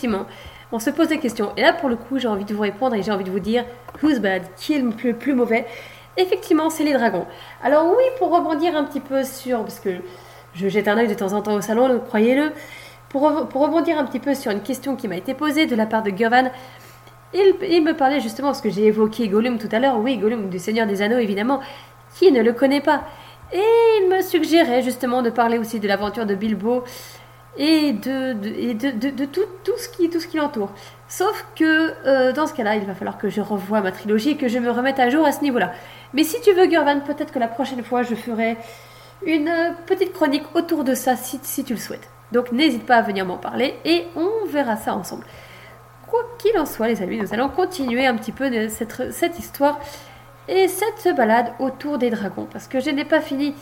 Effectivement. On se pose des questions. Et là, pour le coup, j'ai envie de vous répondre et j'ai envie de vous dire who's bad, qui est le plus, mauvais? Effectivement, c'est les dragons. Alors oui, pour rebondir un petit peu sur, parce que je jette un œil de temps en temps au salon, croyez-le, pour, pour rebondir un petit peu sur une question qui m'a été posée de la part de Gurvan, il, il me parlait justement, parce que j'ai évoqué Gollum tout à l'heure, oui, Gollum du Seigneur des Anneaux, évidemment, qui ne le connaît pas Et il me suggérait justement de parler aussi de l'aventure de Bilbo et de, de- de, tout, tout ce qui, qui l'entoure. Sauf que euh, dans ce cas-là, il va falloir que je revoie ma trilogie et que je me remette à jour à ce niveau-là. Mais si tu veux, Gurvan, peut-être que la prochaine fois, je ferai une petite chronique autour de ça si, si tu le souhaites. Donc n'hésite pas à venir m'en parler et on verra ça ensemble. Quoi qu'il en soit, les amis, nous allons continuer un petit peu cette, cette histoire et cette balade autour des dragons parce que je n'ai pas fini.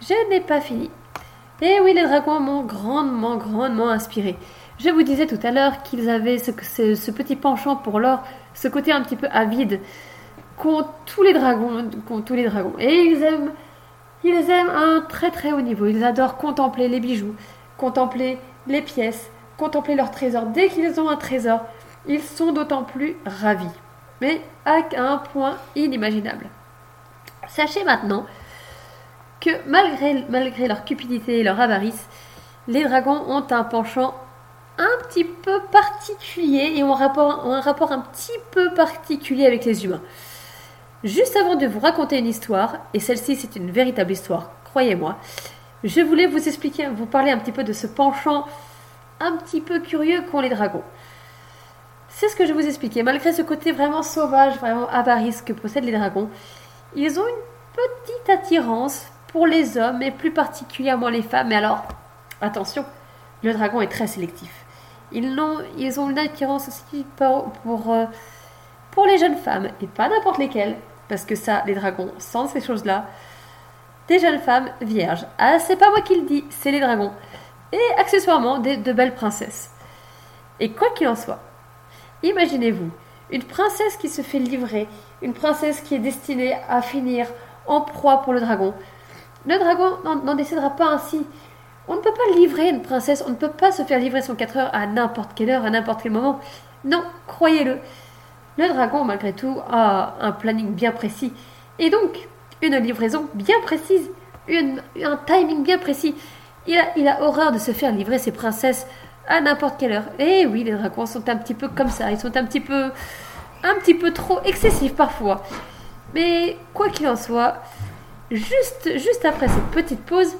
Je n'ai pas fini. Et oui, les dragons m'ont grandement, grandement inspiré. Je vous disais tout à l'heure qu'ils avaient ce, petit penchant pour l'or, ce côté un petit peu avide qu'ont tous les dragons, qu'ont tous les dragons. Et ils aiment, ils aiment un très très haut niveau. Ils adorent contempler les bijoux, contempler les pièces, contempler leurs trésors. Dès qu'ils ont un trésor, ils sont d'autant plus ravis. Mais à un point inimaginable. Sachez maintenant que malgré, leur cupidité et leur avarice, les dragons ont un penchant un petit peu particulier et ont un rapport, un rapport un petit peu particulier avec les humains. Juste avant de vous raconter une histoire, et celle-ci c'est une véritable histoire, croyez-moi, je voulais vous expliquer, vous parler un petit peu de ce penchant un petit peu curieux qu'ont les dragons. C'est ce que je vous expliquais. Malgré ce côté vraiment sauvage, vraiment avarice que possèdent les dragons, ils ont une petite attirance pour les hommes et plus particulièrement les femmes. Mais alors, attention, le dragon est très sélectif. Ils ont, ils ont une attirance aussi pour, pour, euh, pour les jeunes femmes et pas n'importe lesquelles, parce que ça, les dragons sentent ces choses-là. Des jeunes femmes vierges. Ah, c'est pas moi qui le dis, c'est les dragons. Et accessoirement, des, de belles princesses. Et quoi qu'il en soit, Imaginez-vous, une princesse qui se fait livrer, une princesse qui est destinée à finir en proie pour le dragon. Le dragon n'en- décidera pas ainsi. On ne peut pas livrer une princesse, on ne peut pas se faire livrer son 4 heures à n'importe quelle heure, à n'importe quel moment. Non, croyez-le. Le dragon, malgré tout, a un planning bien précis. Et donc, une livraison bien précise, un timing bien précis. Il a, il a horreur de se faire livrer ses princesses à n'importe quelle heure. Et oui, les dragons sont un petit peu comme ça. Ils sont un petit peu, un petit peu trop excessifs parfois. Mais quoi qu'il en soit, juste, juste après cette petite pause,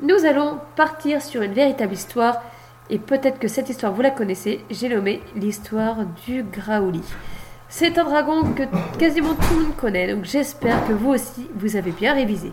nous allons partir sur une véritable histoire. Et peut-être que cette histoire, vous la connaissez. J'ai nommé l'histoire du Graouli. C'est un dragon que quasiment tout le monde connaît. Donc j'espère que vous aussi, vous avez bien révisé.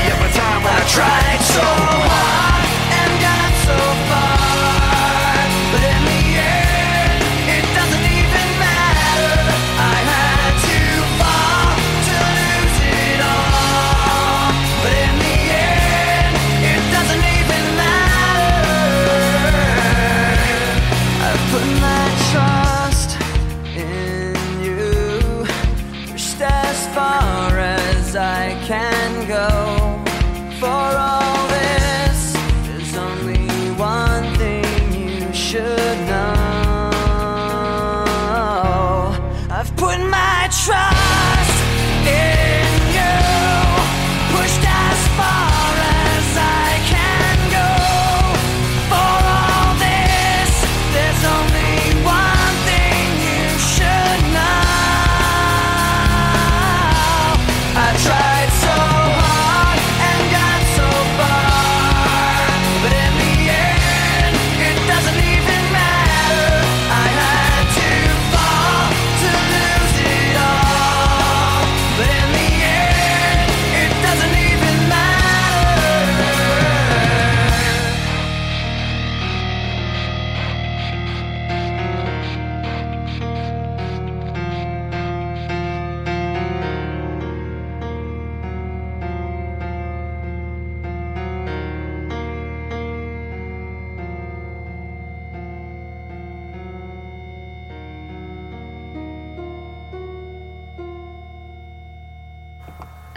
time when I tried so hard.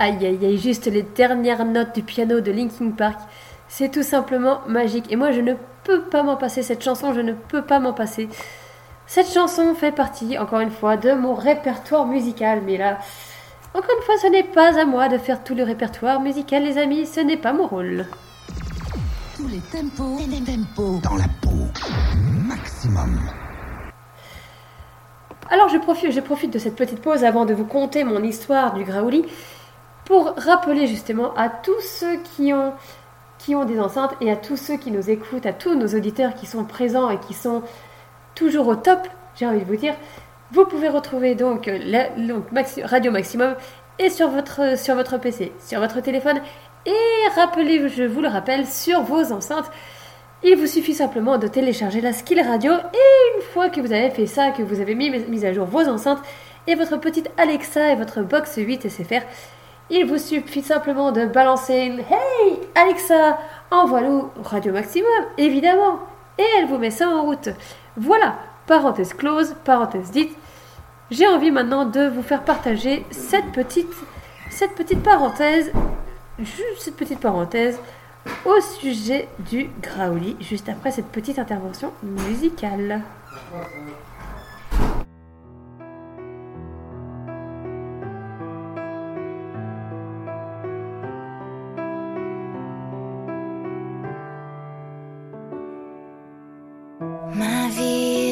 Aïe aïe aïe, juste les dernières notes du piano de Linkin Park. C'est tout simplement magique. Et moi, je ne peux pas m'en passer cette chanson, je ne peux pas m'en passer. Cette chanson fait partie, encore une fois, de mon répertoire musical. Mais là, encore une fois, ce n'est pas à moi de faire tout le répertoire musical, les amis. Ce n'est pas mon rôle. Tous les tempos, les tempos dans la peau. Maximum. Alors je profite, je profite de cette petite pause avant de vous conter mon histoire du Graouli pour rappeler justement à tous ceux qui ont, qui ont des enceintes et à tous ceux qui nous écoutent, à tous nos auditeurs qui sont présents et qui sont toujours au top, j'ai envie de vous dire, vous pouvez retrouver donc, la, Radio Maximum et sur votre, sur votre PC, sur votre téléphone et rappelez, je vous le rappelle, sur vos enceintes. Il vous suffit simplement de télécharger la Skill Radio et une fois que vous avez fait ça, que vous avez mis, mis à jour vos enceintes et votre petite Alexa et votre box 8 SFR, il vous suffit simplement de balancer une Hey Alexa, envoie-nous Radio Maximum, évidemment, et elle vous met ça en route. Voilà, parenthèse close, parenthèse dite. J'ai envie maintenant de vous faire partager cette petite, cette petite parenthèse, juste cette petite parenthèse au sujet du Graouli, juste après cette petite intervention musicale.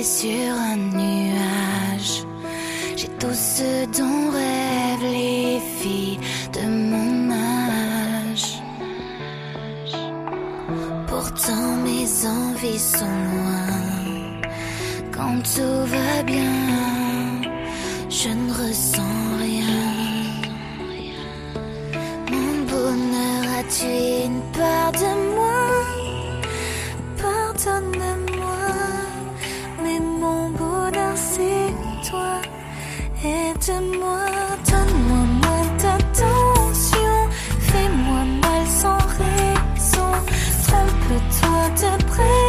Sur un nuage. J'ai tout ce dont rêvent les filles de mon âge. Pourtant mes envies sont loin. Quand tout va bien, je ne ressens rien. Mon bonheur a tué une part de moi. Pardonne-moi, Aide-moi, donne-moi moins d'attention. Fais-moi mal sans raison. Trompe-toi de prénom.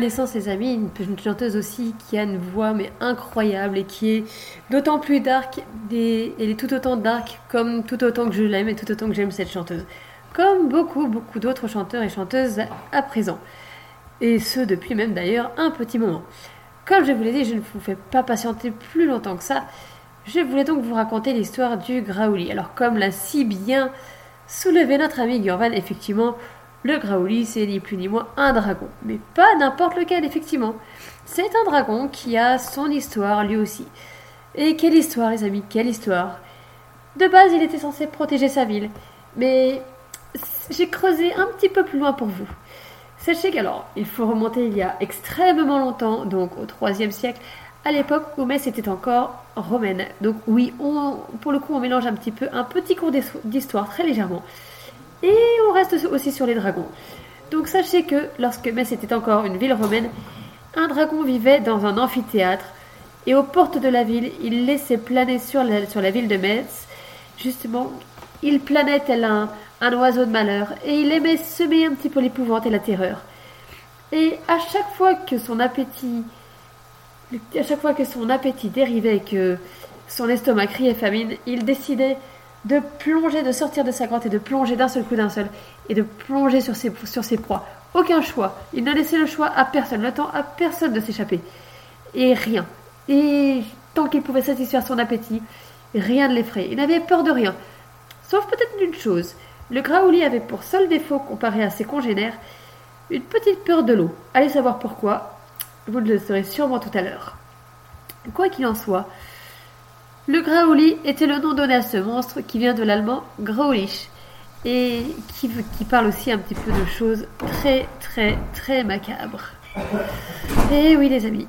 Evanescence, les amis, une, chanteuse aussi qui a une voix mais incroyable et qui est d'autant plus dark, elle est tout autant dark comme tout autant que je l'aime et tout autant que j'aime cette chanteuse. Comme beaucoup, beaucoup d'autres chanteurs et chanteuses à présent. Et ce, depuis même d'ailleurs un petit moment. Comme je vous l'ai dit, je ne vous fais pas patienter plus longtemps que ça. Je voulais donc vous raconter l'histoire du Graouli. Alors, comme l'a si bien soulevé notre ami Gurvan, effectivement, le Graouli, c'est ni plus ni moins un dragon. Mais pas n'importe lequel, effectivement. C'est un dragon qui a son histoire lui aussi. Et quelle histoire, les amis, quelle histoire De base, il était censé protéger sa ville. Mais j'ai creusé un petit peu plus loin pour vous. Sachez qu'alors, il faut remonter il y a extrêmement longtemps, donc au IIIe siècle, à l'époque où Metz était encore romaine. Donc oui, pour le coup, on mélange un petit peu, un petit cours d'histoire, très légèrement. Et on reste aussi sur les dragons. Donc sachez que lorsque Metz était encore une ville romaine, un dragon vivait dans un amphithéâtre et aux portes de la ville, il laissait planer sur la, ville de Metz. Justement, il planait tel un, un oiseau de malheur et il aimait semer un petit peu l'épouvante et la terreur. Et à chaque fois que son appétit, à chaque fois que son appétit dérivait et que son estomac criait famine, il décidait de plonger, de sortir de sa grotte et de plonger d'un seul coup d'un seul et de plonger sur ses, sur proies. Aucun choix. Il ne laissait le choix à personne, le temps à personne de s'échapper. Et rien. Et tant qu'il pouvait satisfaire son appétit, rien ne l'effrayait. Il n'avait peur de rien. Sauf peut-être d'une chose. Le Graouli avait pour seul défaut comparé à ses congénères une petite peur de l'eau. Allez savoir pourquoi. Vous le saurez sûrement tout à l'heure. Quoi qu'il en soit, Le Graouli était le nom donné à ce monstre qui vient de l'allemand Graulich et qui, qui parle aussi un petit peu de choses très très très macabres. Et oui les amis.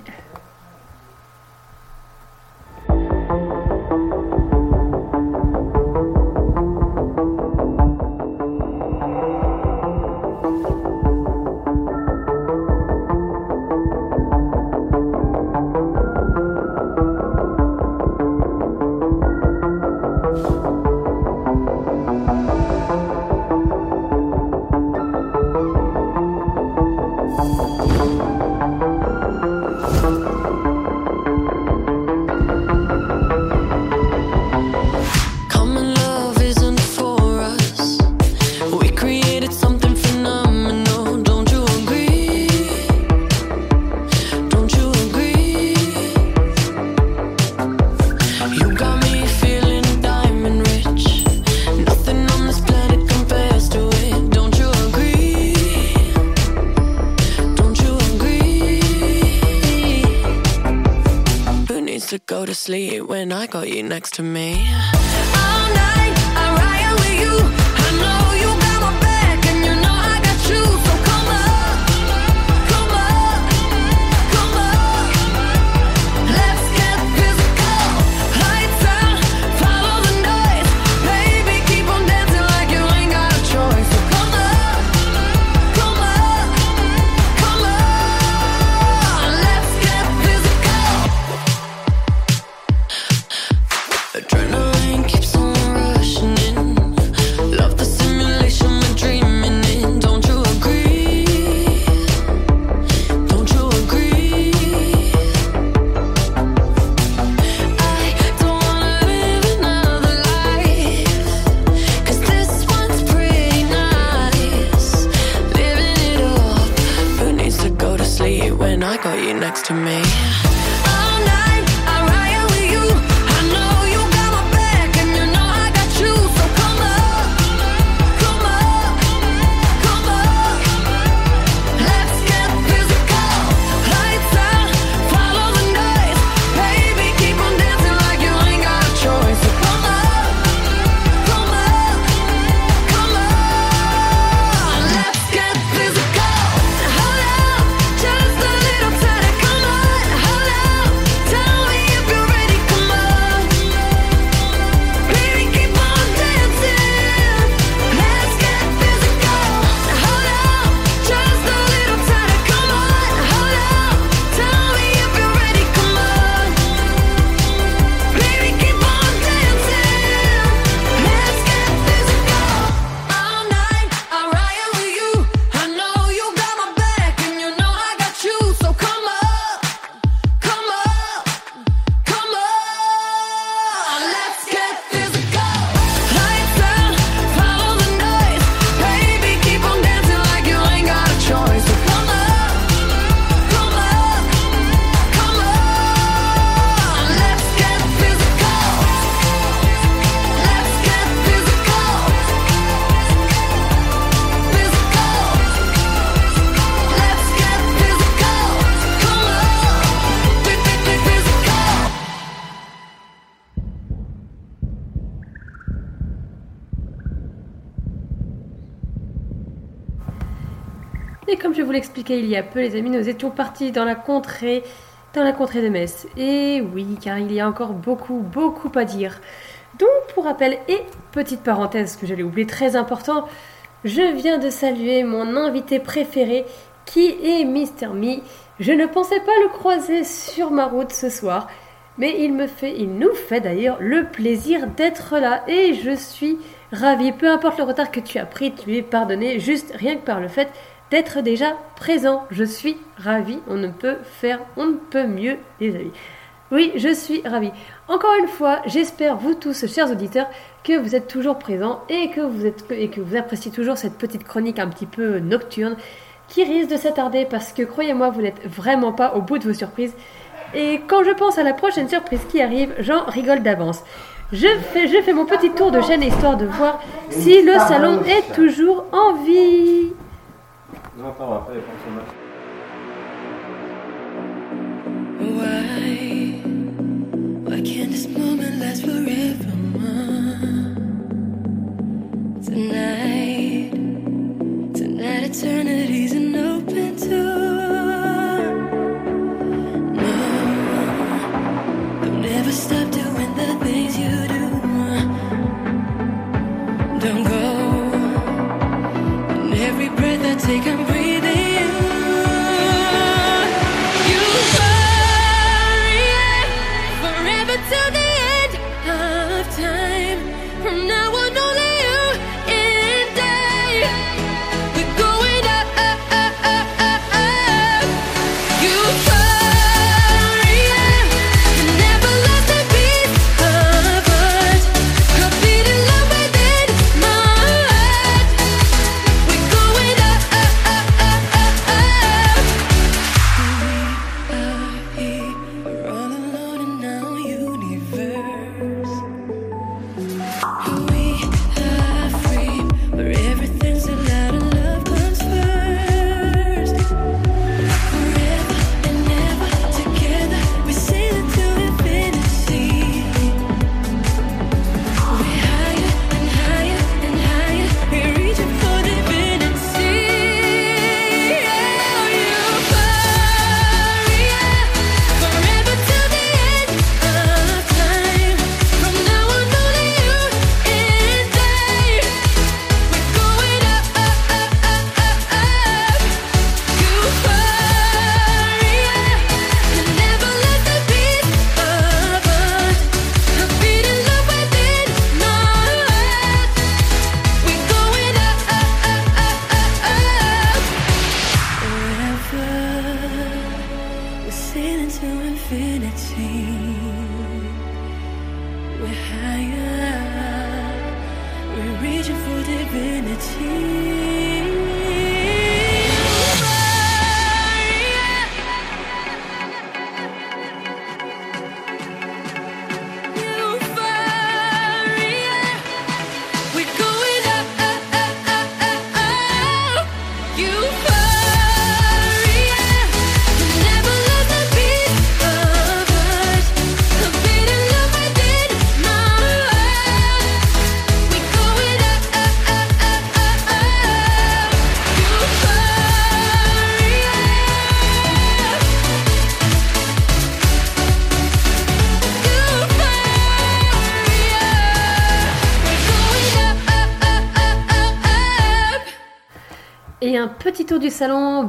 Il y a peu, les amis, nous étions partis dans la contrée, dans la contrée de Metz. Et oui, car il y a encore beaucoup, beaucoup à dire. Donc, pour rappel, et petite parenthèse que j'allais oublier, très important, je viens de saluer mon invité préféré, qui est Mr. Me. Je ne pensais pas le croiser sur ma route ce soir, mais il me fait, il nous fait d'ailleurs le plaisir d'être là, et je suis ravie. Peu importe le retard que tu as pris, tu es pardonné, juste rien que par le fait d'être déjà présent. Je suis ravie. On ne peut faire, on ne peut mieux, les amis. Oui, je suis ravie. Encore une fois, j'espère vous tous, chers auditeurs, que vous êtes toujours présents et que vous appréciez toujours cette petite chronique un petit peu nocturne qui risque de s'attarder parce que croyez-moi, vous n'êtes vraiment pas au bout de vos surprises. Et quand je pense à la prochaine surprise qui arrive, j'en rigole d'avance. Je fais, je fais mon petit tour de chaîne histoire de voir si le salon est toujours en vie. On va pas prendre son masque. Why Why can't this moment last forever? Tonight, tonight, eternity's an open door. No, don't ever stop doing the things you do. Don't go take a breathe.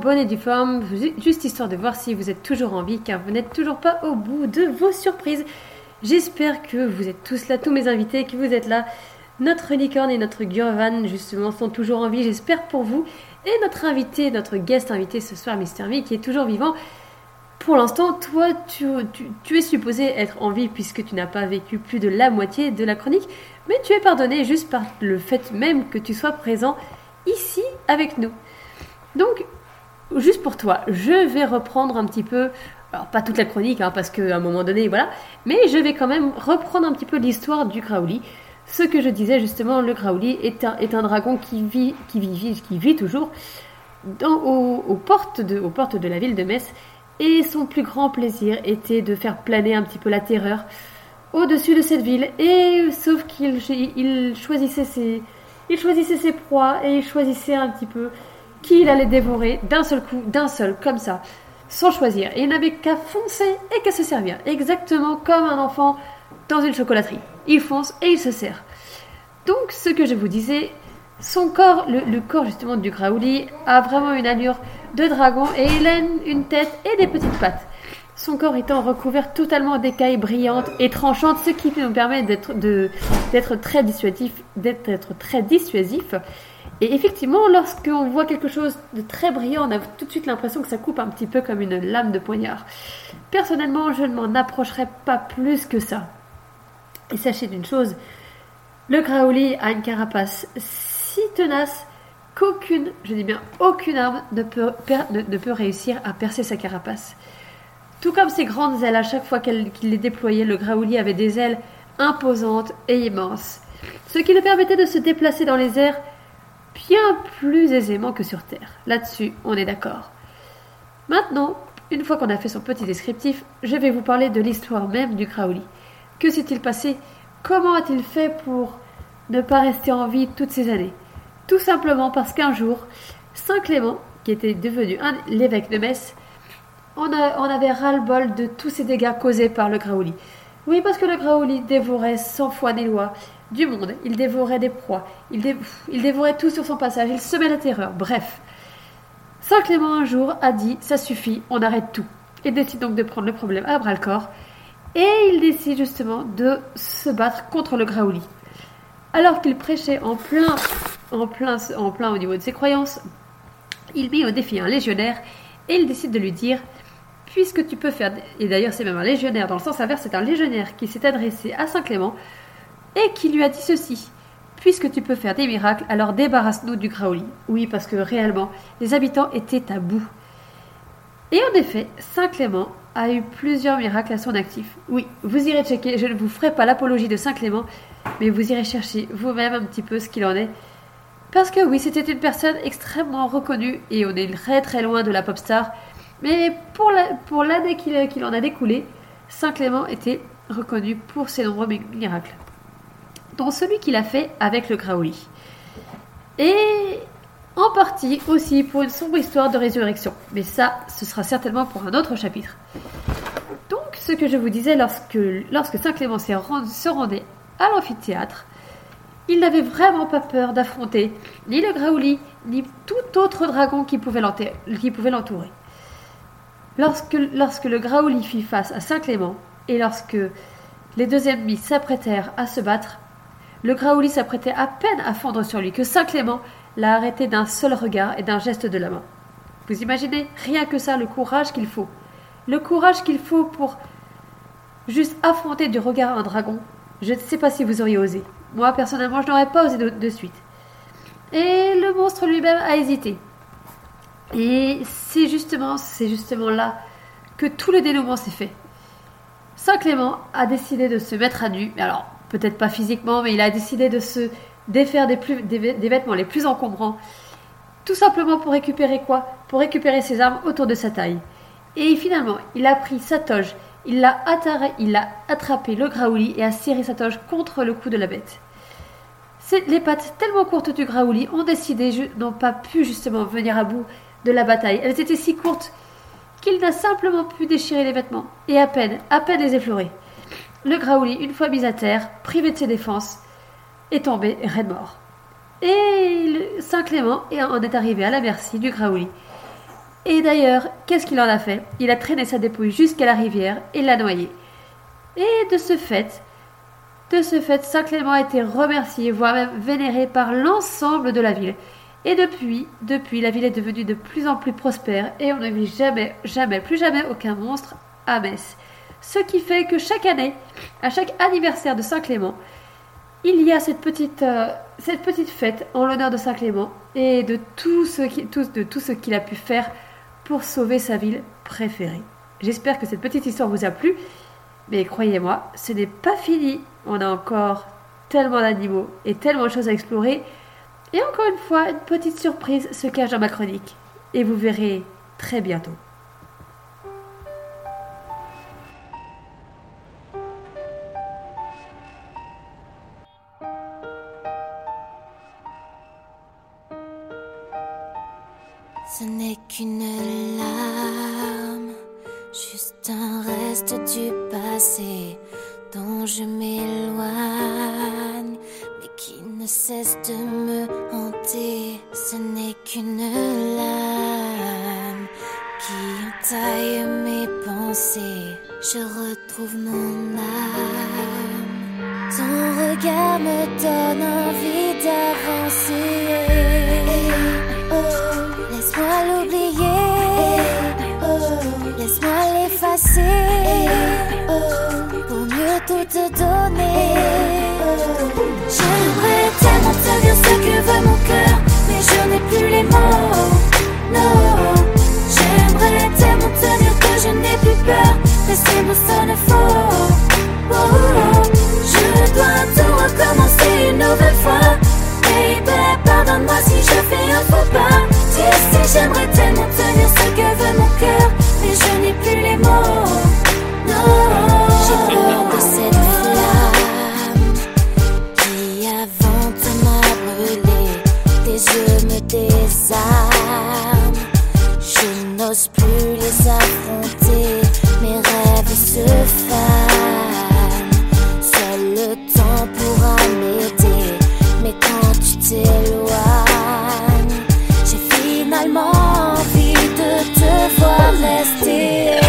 Bonne et due forme, ju- juste histoire de voir si vous êtes toujours en vie, car vous n'êtes toujours pas au bout de vos surprises. J'espère que vous êtes tous là, tous mes invités, que vous êtes là. Notre licorne et notre Gurvan, justement, sont toujours en vie, j'espère pour vous. Et notre invité, notre guest invité ce soir, Mister V, qui est toujours vivant. Pour l'instant, toi, tu- tu es supposé être en vie puisque tu n'as pas vécu plus de la moitié de la chronique, mais tu es pardonné juste par le fait même que tu sois présent ici avec nous. Donc, juste pour toi, je vais reprendre un petit peu, alors pas toute la chronique, hein, parce qu'à un moment donné, voilà, mais je vais quand même reprendre un petit peu l'histoire du Graouli. Ce que je disais justement, le Graouli est un, dragon qui vit, qui vit, qui vit toujours aux, portes de, la ville de Metz, et son plus grand plaisir était de faire planer un petit peu la terreur au-dessus de cette ville. Et sauf qu'il choisissait ses proies et il choisissait un petit peu qui il allait dévorer d'un seul coup, d'un seul, comme ça, sans choisir. Et il n'avait qu'à foncer et qu'à se servir, exactement comme un enfant dans une chocolaterie. Il fonce et il se sert. Donc, ce que je vous disais, son corps, le, corps justement du Graouli, a vraiment une allure de dragon et il a une, tête et des petites pattes. Son corps étant recouvert totalement d'écailles brillantes et tranchantes, ce qui nous permet d'être très dissuasif, d'être être très dissuasif. Et effectivement, lorsqu'on voit quelque chose de très brillant, on a tout de suite l'impression que ça coupe un petit peu comme une lame de poignard. Personnellement, je ne m'en approcherai pas plus que ça. Et sachez d'une chose, le Graouli a une carapace si tenace qu'aucune, je dis bien aucune arme ne peut, réussir à percer sa carapace. Tout comme ses grandes ailes, à chaque fois qu'il les déployait, le Graouli avait des ailes imposantes et immenses, ce qui le permettait de se déplacer dans les airs bien plus aisément que sur Terre. Là-dessus, on est d'accord. Maintenant, une fois qu'on a fait son petit descriptif, je vais vous parler de l'histoire même du Crowley. Que s'est-il passé? Comment a-t-il fait pour ne pas rester en vie toutes ces années? Tout simplement parce qu'un jour, Saint Clément, qui était devenu l'évêque de Metz, on avait ras-le-bol de tous ces dégâts causés par le Graouli. Oui, parce que le Graouli dévorait sans foi ni loi du monde. Il dévorait des proies. Il, il dévorait tout sur son passage. Il semait la terreur. Bref. Saint Clément un jour a dit Ça suffit, on arrête tout. Il décide donc de prendre le problème à bras le corps. Et il décide justement de se battre contre le Graouli. Alors qu'il prêchait en plein, en, plein, en plein au niveau de ses croyances, il mit au défi un légionnaire et il décide de lui dire Puisque tu peux faire. Et d'ailleurs, c'est même un légionnaire, dans le sens inverse, c'est un légionnaire qui s'est adressé à Saint Clément et qui lui a dit ceci Puisque tu peux faire des miracles, alors débarrasse-nous du Graouli. Oui, parce que réellement, les habitants étaient à bout. Et en effet, Saint Clément a eu plusieurs miracles à son actif. Oui, vous irez checker, je ne vous ferai pas l'apologie de Saint Clément, mais vous irez chercher vous-même un petit peu ce qu'il en est. Parce que oui, c'était une personne extrêmement reconnue et on est très très loin de la pop star. Mais pour la- pour l'année qu'il en a découlé, Saint Clément était reconnu pour ses nombreux mi- miracles. Dont celui qu'il a fait avec le Graouli. Et en partie aussi pour une sombre histoire de résurrection. Mais ça, ce sera certainement pour un autre chapitre. Donc, ce que je vous disais lorsque, lorsque Saint Clément s'est rend- se rendait à l'amphithéâtre, il n'avait vraiment pas peur d'affronter ni le Graouli, ni tout autre dragon qui pouvait l'entourer. Lorsque, lorsque le Graouli fit face à Saint Clément, et lorsque les deux ennemis s'apprêtèrent à se battre, le Graouli s'apprêtait à peine à fondre sur lui que Saint Clément l'a arrêté d'un seul regard et d'un geste de la main. Vous imaginez rien que ça, le courage qu'il faut. Le courage qu'il faut pour juste affronter du regard un dragon. Je ne sais pas si vous auriez osé. Moi, personnellement, je n'aurais pas osé de, suite. Et le monstre lui-même a hésité. Et c'est justement, c'est justement là que tout le dénouement s'est fait. Saint Clément a décidé de se mettre à nu. Mais Alors, peut-être pas physiquement, mais il a décidé de se défaire des, vêtements les plus encombrants. Tout simplement pour récupérer quoi? Pour récupérer ses armes autour de sa taille. Et finalement, il a pris sa toge, il l'a il a attrapé le Graouli et a serré sa toge contre le cou de la bête. Les pattes tellement courtes du Graouli ont décidé, n'ont pas pu justement venir à bout de la bataille. Elles étaient si courtes qu'il n'a simplement pu déchirer les vêtements, et à peine, à peine les effleurer. Le Graouli, une fois mis à terre, privé de ses défenses, est tombé raide mort. Et le Saint Clément est- en est arrivé à la merci du Graouli. Et d'ailleurs, qu'est-ce qu'il en a fait? Il a traîné sa dépouille jusqu'à la rivière et l'a noyée. Et de ce fait, de ce fait, Saint Clément a été remercié, voire même vénéré par l'ensemble de la ville. Et depuis, depuis, la ville est devenue de plus en plus prospère et on ne vit jamais, jamais, plus jamais aucun monstre à Metz. Ce qui fait que chaque année, à chaque anniversaire de Saint Clément, il y a cette petite, euh, fête en l'honneur de Saint Clément et de tout ce qu'il a pu faire pour sauver sa ville préférée. J'espère que cette petite histoire vous a plu, mais croyez-moi, ce n'est pas fini. On a encore tellement d'animaux et tellement de choses à explorer. Et encore une fois, une petite surprise se cache dans ma chronique. Et vous verrez très bientôt. Ce n'est qu'une larme, juste un reste du passé dont je m'éloigne, mais qui ne cesse de me hanter. Ce n'est qu'une lame qui entaille mes pensées. Je retrouve mon âme. Ton regard me donne envie d'avancer. Pour mieux tout te donner. J'aimerais tellement te dire ce que veut mon cœur, mais je n'ai plus les mots. Non, j'aimerais tellement te dire que je n'ai plus peur, que ces mots sonnent faux. Oh, je dois tout recommencer une nouvelle fois. Baby, pardonne-moi si je fais un faux pas. Sais, j'aimerais tellement te dire ce que veut mon cœur, je n'ai plus les mots. Non, j'ai peur de cette flamme qui avant m'a brûlé. Tes yeux me désarment. Je n'ose plus les affronter. Mes rêves se fanent. Seul le temps pourra m'aider. Mais quand tu t'éloignes, te voir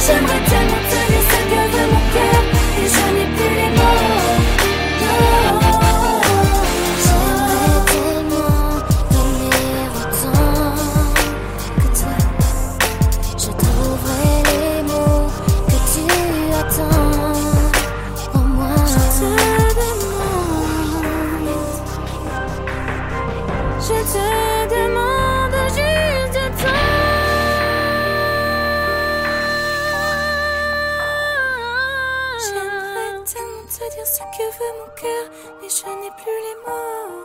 Tu sais, j'aimerais tellement je n'ai plus les mots.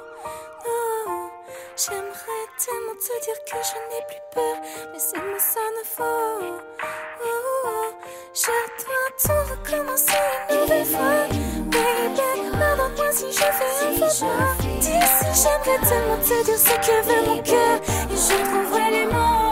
Non. J'aimerais tellement te dire que je n'ai plus peur, mais c'est moi ça ne faut. Oh, oh. Je dois tout recommencer une nouvelle fois. Baby, pardonne-moi si je fais un faux pas. D'ici, j'aimerais tellement te dire ce que veut mon cœur, et je trouverai les mots.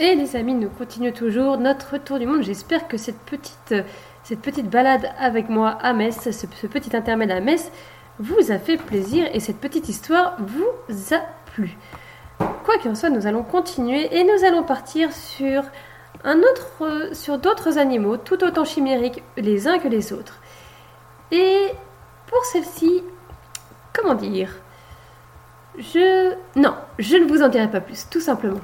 Et les amis, nous continuons toujours notre tour du monde. J'espère que cette petite, cette petite balade avec moi à Metz, ce, ce petit intermède à Metz, vous a fait plaisir et cette petite histoire vous a plu. Quoi qu'il en soit, nous allons continuer et nous allons partir sur un autre, euh, sur d'autres animaux tout autant chimériques les uns que les autres. Et pour celle-ci, comment dire? Je non, je ne vous en dirai pas plus, tout simplement.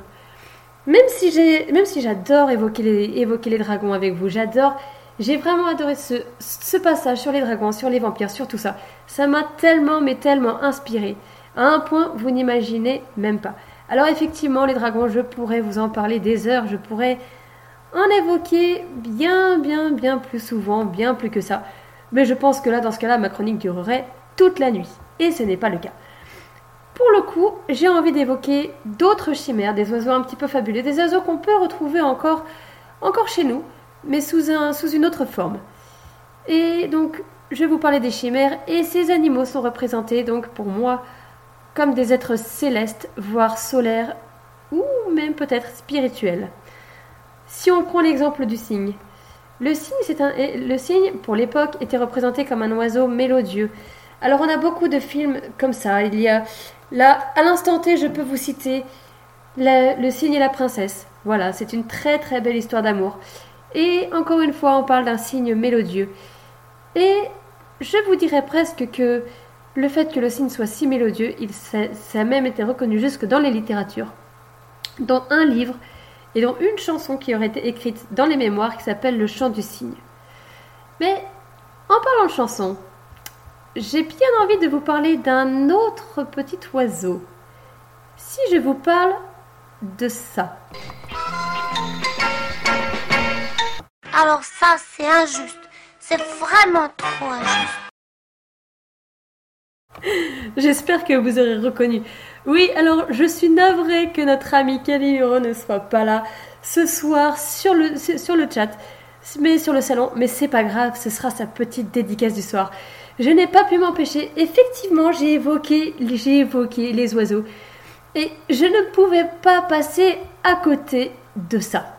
Même si j'ai, même si j'adore évoquer les, dragons avec vous, j'adore, j'ai vraiment adoré ce, ce passage sur les dragons, sur les vampires, sur tout ça. Ça m'a tellement, mais tellement inspiré. À un point, vous n'imaginez même pas. Alors effectivement, les dragons, je pourrais vous en parler des heures, je pourrais en évoquer bien, bien, bien plus souvent, bien plus que ça. Mais je pense que là, dans ce cas-là, ma chronique durerait toute la nuit. Et ce n'est pas le cas. Pour le coup, j'ai envie d'évoquer d'autres chimères, des oiseaux un petit peu fabuleux, des oiseaux qu'on peut retrouver encore, encore chez nous, mais sous, sous une autre forme. Et donc, je vais vous parler des chimères, et ces animaux sont représentés, donc pour moi, comme des êtres célestes, voire solaires, ou même peut-être spirituels. Si on prend l'exemple du cygne, le cygne, c'est un, le cygne, pour l'époque, était représenté comme un oiseau mélodieux. Alors on a beaucoup de films comme ça. Il y a là, à l'instant T, je peux vous citer Le cygne et la princesse. Voilà, c'est une très très belle histoire d'amour. Et encore une fois, on parle d'un cygne mélodieux. Et je vous dirais presque que le fait que le cygne soit si mélodieux, il, ça, ça a même été reconnu jusque dans les littératures, dans un livre et dans une chanson qui aurait été écrite dans les mémoires qui s'appelle Le chant du cygne. Mais en parlant de chanson, j'ai bien envie de vous parler d'un autre petit oiseau. Si je vous parle de ça. Alors ça, c'est injuste. C'est vraiment trop injuste. J'espère que vous aurez reconnu. Oui, alors je suis navrée que notre ami Calimero ne soit pas là ce soir sur le, sur le chat, mais sur le salon. Mais c'est pas grave, ce sera sa petite dédicace du soir. Je n'ai pas pu m'empêcher. Effectivement, j'ai évoqué, les oiseaux. Et je ne pouvais pas passer à côté de ça.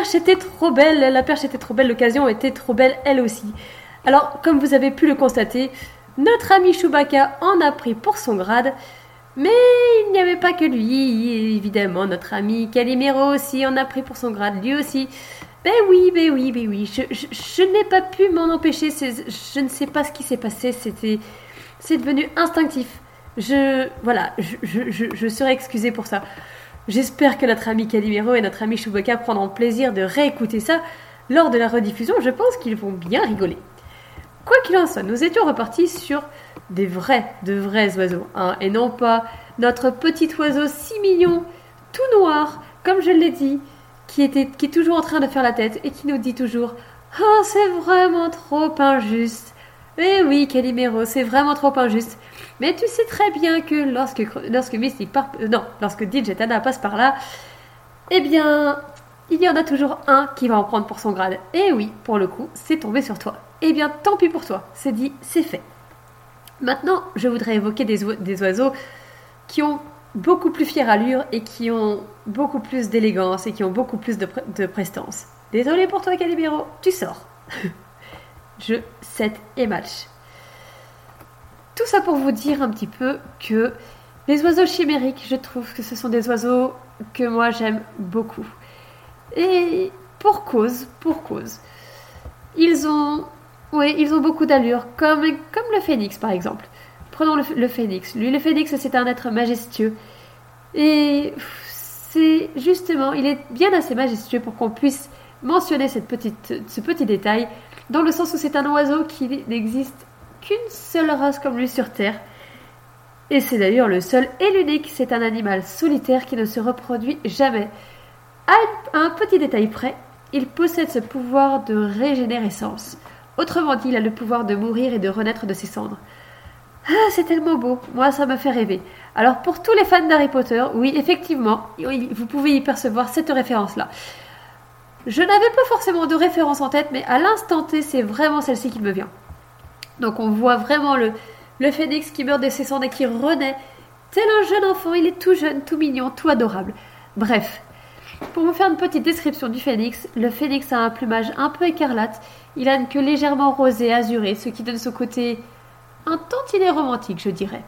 Perche était trop belle, la perche était trop belle, l'occasion était trop belle elle aussi. Alors, comme vous avez pu le constater, notre ami Chewbacca en a pris pour son grade, mais il n'y avait pas que lui, évidemment, notre ami Calimero aussi en a pris pour son grade, lui aussi. Ben oui, ben oui, ben oui, je, n'ai pas pu m'en empêcher, je ne sais pas ce qui s'est passé, c'était, c'est devenu instinctif. Je, voilà, je, je serai excusée pour ça. J'espère que notre ami Calimero et notre ami Chewbacca prendront plaisir de réécouter ça lors de la rediffusion, je pense qu'ils vont bien rigoler. Quoi qu'il en soit, nous étions repartis sur des vrais, de vrais oiseaux, hein, et non pas notre petit oiseau si mignon, tout noir, comme je l'ai dit, qui, est toujours en train de faire la tête et qui nous dit toujours Oh, c'est vraiment trop injuste. Eh oui, Calimero, c'est vraiment trop injuste. Mais tu sais très bien que lorsque, lorsque Mystic par- euh, lorsque DJ Tana passe par là, eh bien, il y en a toujours un qui va en prendre pour son grade. Et oui, pour le coup, c'est tombé sur toi. Eh bien, tant pis pour toi. C'est dit, c'est fait. Maintenant, je voudrais évoquer des, oi- des oiseaux qui ont beaucoup plus fière allure et qui ont beaucoup plus d'élégance et qui ont beaucoup plus de, de prestance. Désolé pour toi, Calimero, tu sors. Jeu 7 et match. Tout ça pour vous dire un petit peu que les oiseaux chimériques, je trouve que ce sont des oiseaux que moi j'aime beaucoup. Et pour cause, pour cause. Ils ont, ils ont beaucoup d'allure, comme, le phénix par exemple. Prenons le, phénix. Lui, le phénix, c'est un être majestueux. Et c'est justement, il est bien assez majestueux pour qu'on puisse mentionner ce petit détail, dans le sens où c'est un oiseau qui n'existe qu'une seule race comme lui sur Terre. Et c'est d'ailleurs le seul et l'unique, c'est un animal solitaire qui ne se reproduit jamais. À un- petit détail près, il possède ce pouvoir de régénérescence. Autrement dit, il a le pouvoir de mourir et de renaître de ses cendres. Ah, c'est tellement beau. Moi, ça me fait rêver. Alors, pour tous les fans d'Harry Potter, oui, effectivement, vous pouvez y percevoir cette référence-là. Je n'avais pas forcément de référence en tête, mais à l'instant T, c'est vraiment celle-ci qui me vient. Donc, on voit vraiment le, phénix qui meurt de ses cendres et qui renaît. Tel un jeune enfant, il est tout jeune, tout mignon, tout adorable. Bref, pour vous faire une petite description du phénix, le phénix a un plumage un peu écarlate, il a une queue légèrement rosée, azurée, ce qui donne son côté un tantinet romantique, je dirais.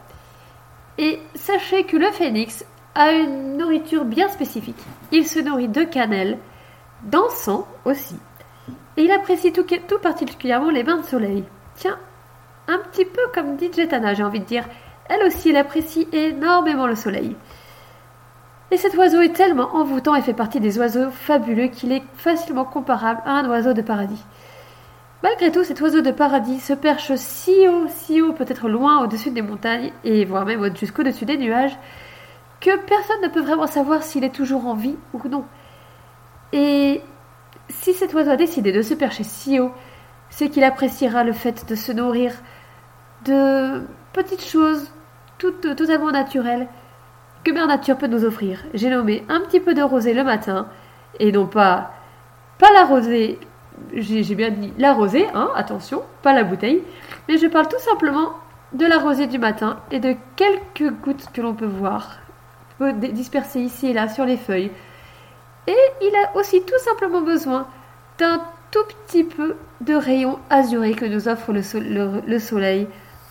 Et sachez que le phénix a une nourriture bien spécifique. Il se nourrit de cannelle, d'encens aussi. Et il apprécie tout, tout particulièrement les bains de soleil. Tiens, un petit peu comme DJ Tana, j'ai envie de dire. Elle aussi, elle apprécie énormément le soleil. Et cet oiseau est tellement envoûtant et fait partie des oiseaux fabuleux qu'il est facilement comparable à un oiseau de paradis. Malgré tout, cet oiseau de paradis se perche si haut, si haut, peut-être loin au-dessus des montagnes, et voire même au- jusqu'au-dessus des nuages, que personne ne peut vraiment savoir s'il est toujours en vie ou non. Et si cet oiseau a décidé de se percher si haut, c'est qu'il appréciera le fait de se nourrir de petites choses toutes, totalement naturelles que Mère Nature peut nous offrir. J'ai nommé un petit peu de rosée le matin, et non pas, pas la rosée, j'ai bien dit la rosée, hein, attention, pas la bouteille, mais je parle tout simplement de la rosée du matin et de quelques gouttes que l'on peut voir dispersées ici et là sur les feuilles. Et il a aussi tout simplement besoin d'un tout petit peu de rayon azuré que nous offre le soleil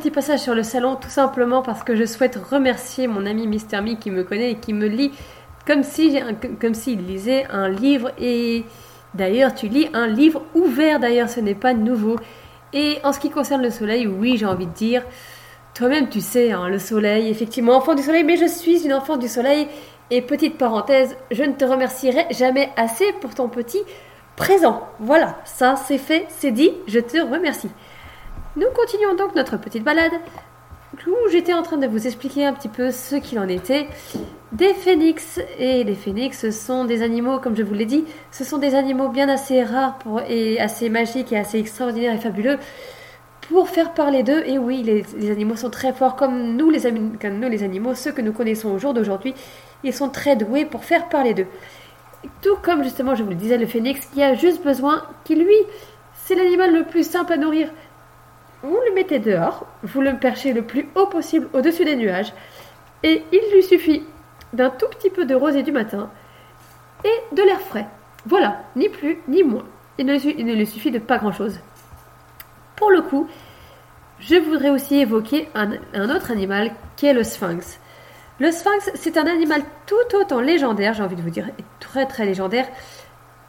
petit passage sur le salon tout simplement parce que je souhaite remercier mon ami Mister Me qui me connaît et qui me lit comme si comme s'il lisait un livre et d'ailleurs tu lis un livre ouvert d'ailleurs ce n'est pas nouveau. Et en ce qui concerne le soleil, oui j'ai envie de dire toi-même tu sais hein, le soleil effectivement enfant du soleil mais je suis une enfant du soleil et petite parenthèse je ne te remercierai jamais assez pour ton petit présent. Voilà ça c'est fait c'est dit je te remercie. Nous continuons donc notre petite balade où j'étais en train de vous expliquer un petit peu ce qu'il en était des phénix. Et les phénix sont des animaux, comme je vous l'ai dit, ce sont des animaux bien assez rares et assez magiques et assez extraordinaires et fabuleux pour faire parler d'eux. Et oui, les, animaux sont très forts comme nous les, comme nous les animaux, ceux que nous connaissons au jour d'aujourd'hui, ils sont très doués pour faire parler d'eux. Tout comme justement, je vous le disais, le phénix qui a juste besoin, qui lui, c'est l'animal le plus simple à nourrir. Vous le mettez dehors, vous le perchez le plus haut possible au-dessus des nuages, et il lui suffit d'un tout petit peu de rosée du matin et de l'air frais. Voilà, ni plus ni moins. Il ne, lui- suffit de pas grand-chose. Pour le coup, je voudrais aussi évoquer un, un autre animal qui est le sphinx. Le sphinx, c'est un animal tout autant légendaire, j'ai envie de vous dire, et très très légendaire,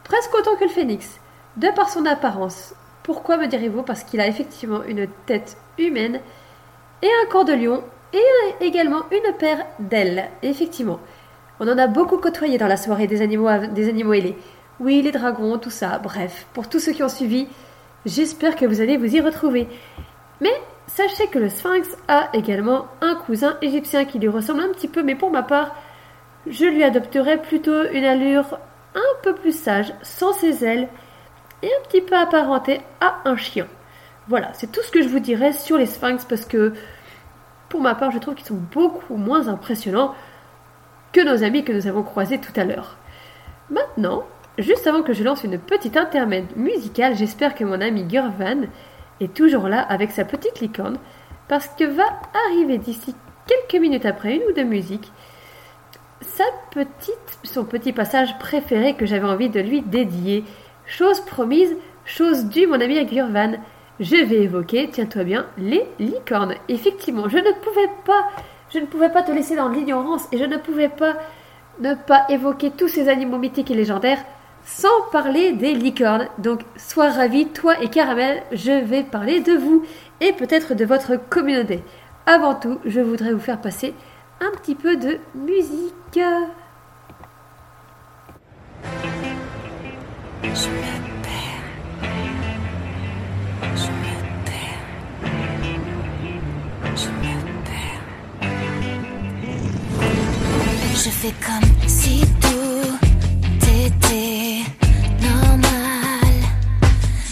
presque autant que le phénix, de par son apparence. Pourquoi me direz-vous Parce qu'il a effectivement une tête humaine et un corps de lion et également une paire d'ailes. Effectivement, on en a beaucoup côtoyé dans la soirée des animaux, des animaux ailés. Oui, les dragons, tout ça, bref, pour tous ceux qui ont suivi, j'espère que vous allez vous y retrouver. Mais sachez que le sphinx a également un cousin égyptien qui lui ressemble un petit peu, mais pour ma part, je lui adopterais plutôt une allure un peu plus sage, sans ses ailes, un petit peu apparenté à un chien. Voilà, c'est tout ce que je vous dirais sur les sphinx parce que pour ma part, je trouve qu'ils sont beaucoup moins impressionnants que nos amis que nous avons croisés tout à l'heure. Maintenant, juste avant que je lance une petite intermède musicale, j'espère que mon ami Gurvan est toujours là avec sa petite licorne parce que va arriver d'ici quelques minutes après une ou deux musiques sa petite, son petit passage préféré que j'avais envie de lui dédier. Chose promise, chose due, mon ami Gurvan. Je vais évoquer, tiens-toi bien, les licornes. Effectivement, je ne pouvais pas, je ne pouvais pas te laisser dans l'ignorance et je ne pouvais pas ne pas évoquer tous ces animaux mythiques et légendaires sans parler des licornes. Donc, sois ravi, toi et Caramel, je vais parler de vous et peut-être de votre communauté. Avant tout, je voudrais vous faire passer un petit peu de musique. Je me perds. Je me perds. Je me perds. Je fais comme si tout était normal.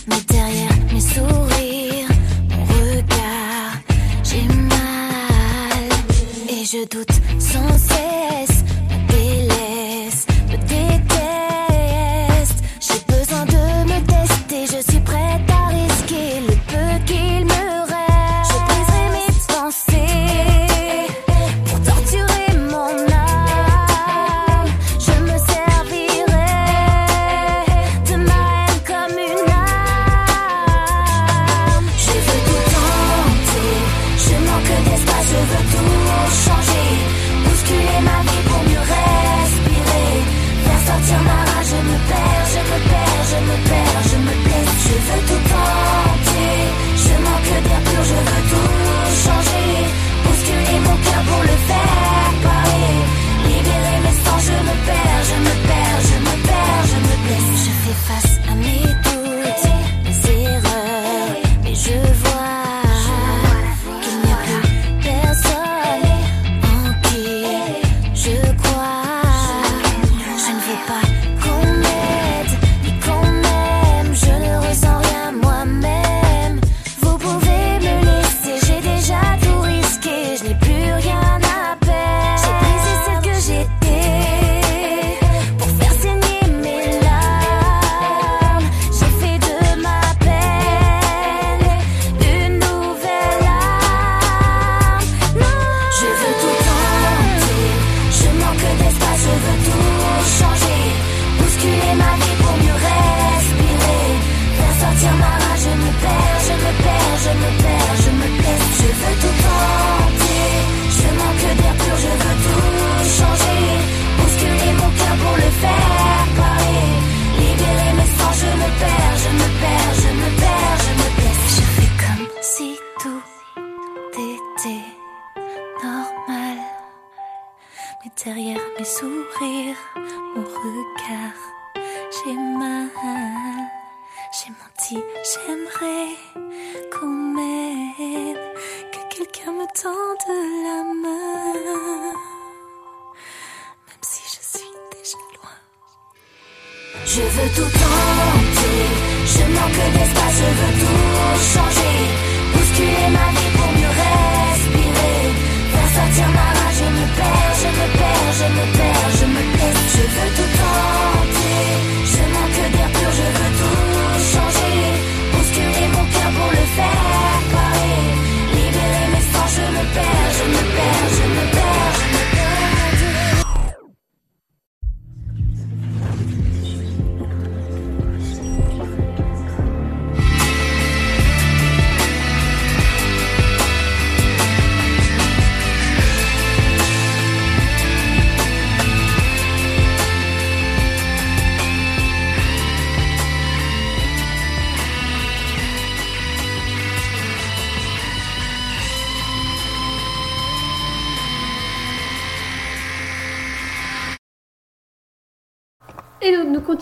Mais derrière mes sourires, mon regard, j'ai mal. Et je doute sans cesse,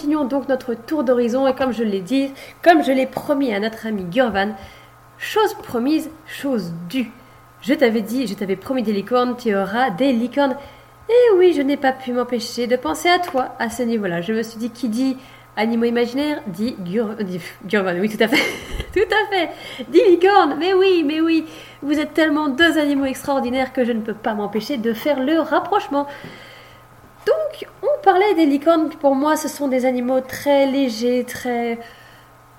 donc notre tour d'horizon et comme je l'ai dit, comme je l'ai promis à notre ami Gurvan, chose promise, chose due. Je t'avais dit, je t'avais promis des licornes, tu auras des licornes. Et oui, je n'ai pas pu m'empêcher de penser à toi à ce niveau-là. Je me suis dit, qui dit animaux imaginaires dit Gurvan, oui, tout à fait. tout à fait. Dit licorne, mais oui, mais oui. Vous êtes tellement deux animaux extraordinaires que je ne peux pas m'empêcher de faire le rapprochement. Donc, on parlait des licornes. Pour moi, ce sont des animaux très légers, très.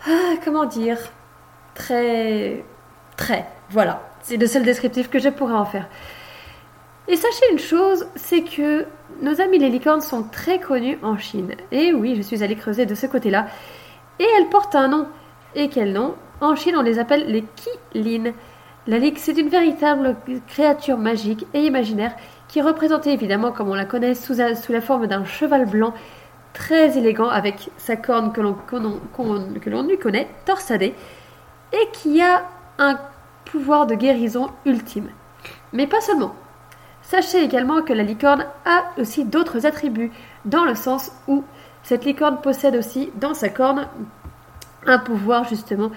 Ah, comment dire Très. Très. Voilà. C'est le seul descriptif que je pourrais en faire. Et sachez une chose, c'est que nos amis les licornes sont très connus en Chine. Et oui, je suis allée creuser de ce côté-là. Et elles portent un nom. Et quel nom? En Chine, on les appelle les Qilin. La ligue, c'est une véritable créature magique et imaginaire qui est représentée évidemment, comme on la connaît, sous, la forme d'un cheval blanc très élégant avec sa corne que l'on lui connaît, torsadée, et qui a un pouvoir de guérison ultime. Mais pas seulement. Sachez également que la licorne a aussi d'autres attributs, dans le sens où cette licorne possède aussi dans sa corne un pouvoir justement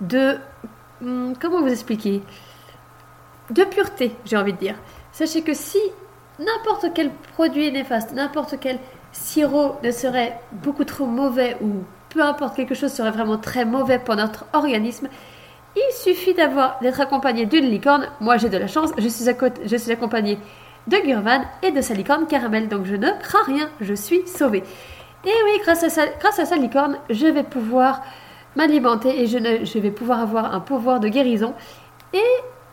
de... hum, Comment vous expliquer? De pureté, j'ai envie de dire. Sachez que si n'importe quel produit néfaste, n'importe quel sirop ne serait beaucoup trop mauvais ou peu importe quelque chose serait vraiment très mauvais pour notre organisme, il suffit d'avoir d'être accompagné d'une licorne. Moi, j'ai de la chance, je suis, à côté- je suis accompagné de Gurvan et de sa licorne caramel, donc je ne crains rien, je suis sauvée. Et oui, grâce à sa, grâce à sa licorne, je vais pouvoir m'alimenter et je, je vais pouvoir avoir un pouvoir de guérison. Et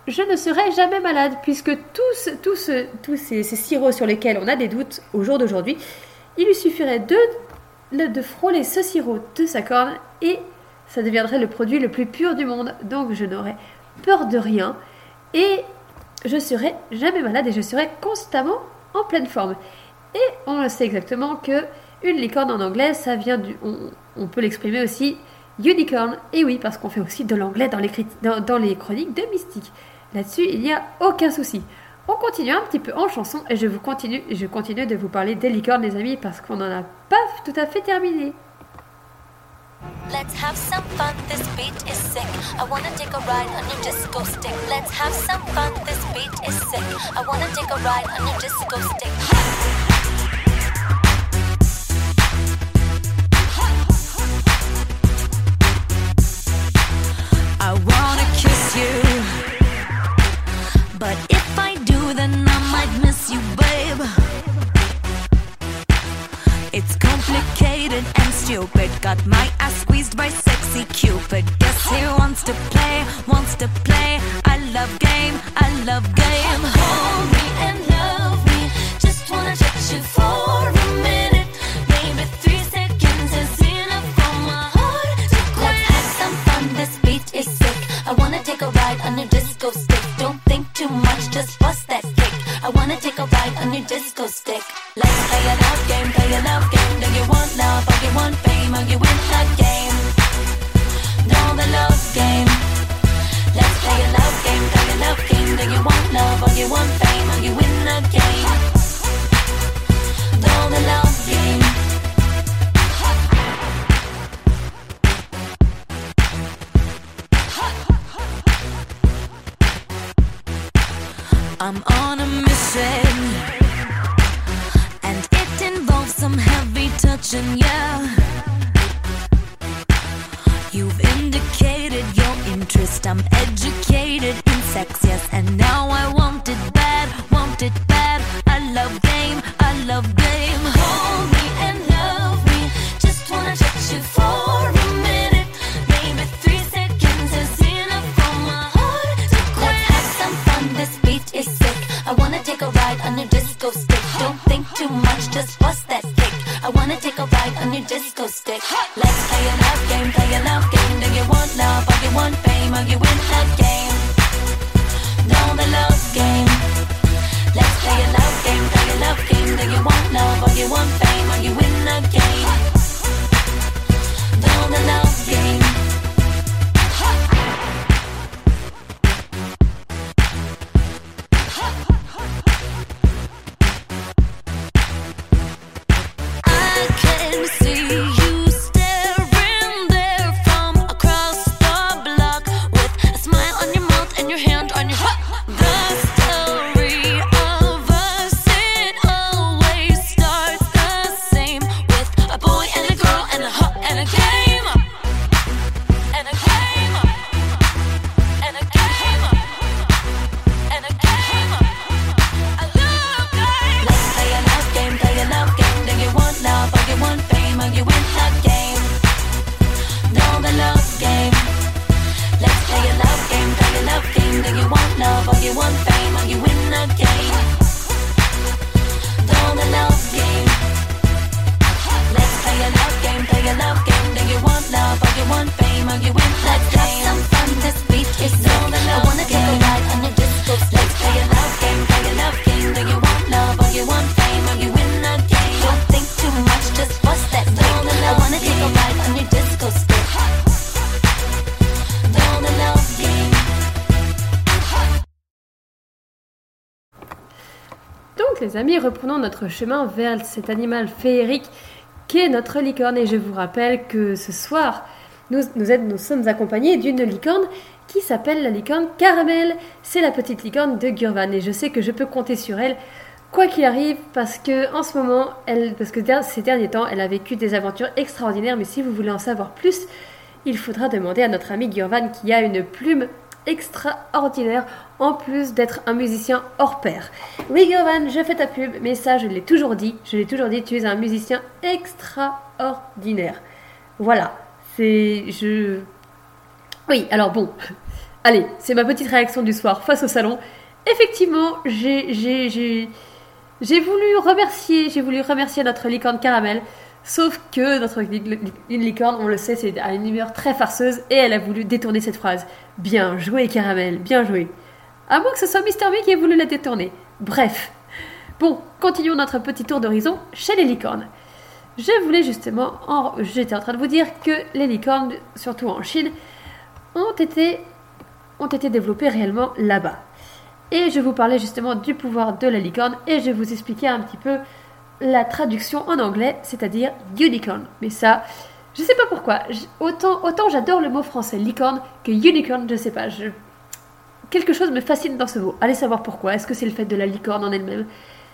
je ne serai jamais malade, puisque tous, tous, tous ces, sirops sur lesquels on a des doutes au jour d'aujourd'hui, il lui suffirait de, de frôler ce sirop de sa corne et ça deviendrait le produit le plus pur du monde. Donc je n'aurais peur de rien et je serai jamais malade et je serai constamment en pleine forme. Et on le sait exactement que une licorne en anglais, ça vient du. On, on peut l'exprimer aussi unicorn. Et oui, parce qu'on fait aussi de l'anglais dans les, dans les chroniques de Mystique. Là-dessus, il n'y a aucun souci. On continue un petit peu en chanson et je vous continue, je continue de vous parler des licornes, les amis, parce qu'on n'en a pas tout à fait terminé. Let's have some fun, this beat is sick. I wanna take a ride on your disco stick. Let's have some fun, this beat is sick. I wanna take a ride on your disco stick. I wanna kiss you. But if I do, then I might miss you, babe. It's complicated and stupid. Got my ass squeezed by sexy Cupid. Guess he wants to play, wants to play. Attention, yeah. You've indicated your interest. I'm educated in sex, amis, reprenons notre chemin vers cet animal féerique qu'est notre licorne. Et je vous rappelle que ce soir, nous, sommes accompagnés d'une licorne qui s'appelle la licorne Caramel. C'est la petite licorne de Gurvan. Et je sais que je peux compter sur elle, quoi qu'il arrive, parce que en ce moment, parce que ces derniers temps, elle a vécu des aventures extraordinaires. Mais si vous voulez en savoir plus, il faudra demander à notre ami Gurvan qui a une plume extraordinaire en plus d'être un musicien hors pair. Oui Gurvan, je fais ta pub, mais ça je l'ai toujours dit, je l'ai toujours dit, tu es un musicien extraordinaire. Voilà, c'est... je... Oui, alors bon, allez, c'est ma petite réaction du soir face au salon. Effectivement, j'ai... j'ai, j'ai... Voulu remercier, j'ai voulu remercier notre licorne caramel, sauf que notre licorne, on le sait, c'est à une humeur très farceuse et elle a voulu détourner cette phrase. Bien joué caramel, bien joué. À moins que ce soit Mister Me qui ait voulu la détourner. Bref. Bon, continuons notre petit tour d'horizon chez les licornes. Je voulais justement, en- j'étais en train de vous dire que les licornes, surtout en Chine, ont été, ont été développées réellement là-bas. Et je vous parlais justement du pouvoir de la licorne et je vous expliquer un petit peu la traduction en anglais, c'est-à-dire unicorn. Mais ça, je sais pas pourquoi. Autant, autant j'adore le mot français licorne que unicorn, je sais pas. Je... Quelque chose me fascine dans ce mot. Allez savoir pourquoi. Est-ce que c'est le fait de la licorne en elle-même?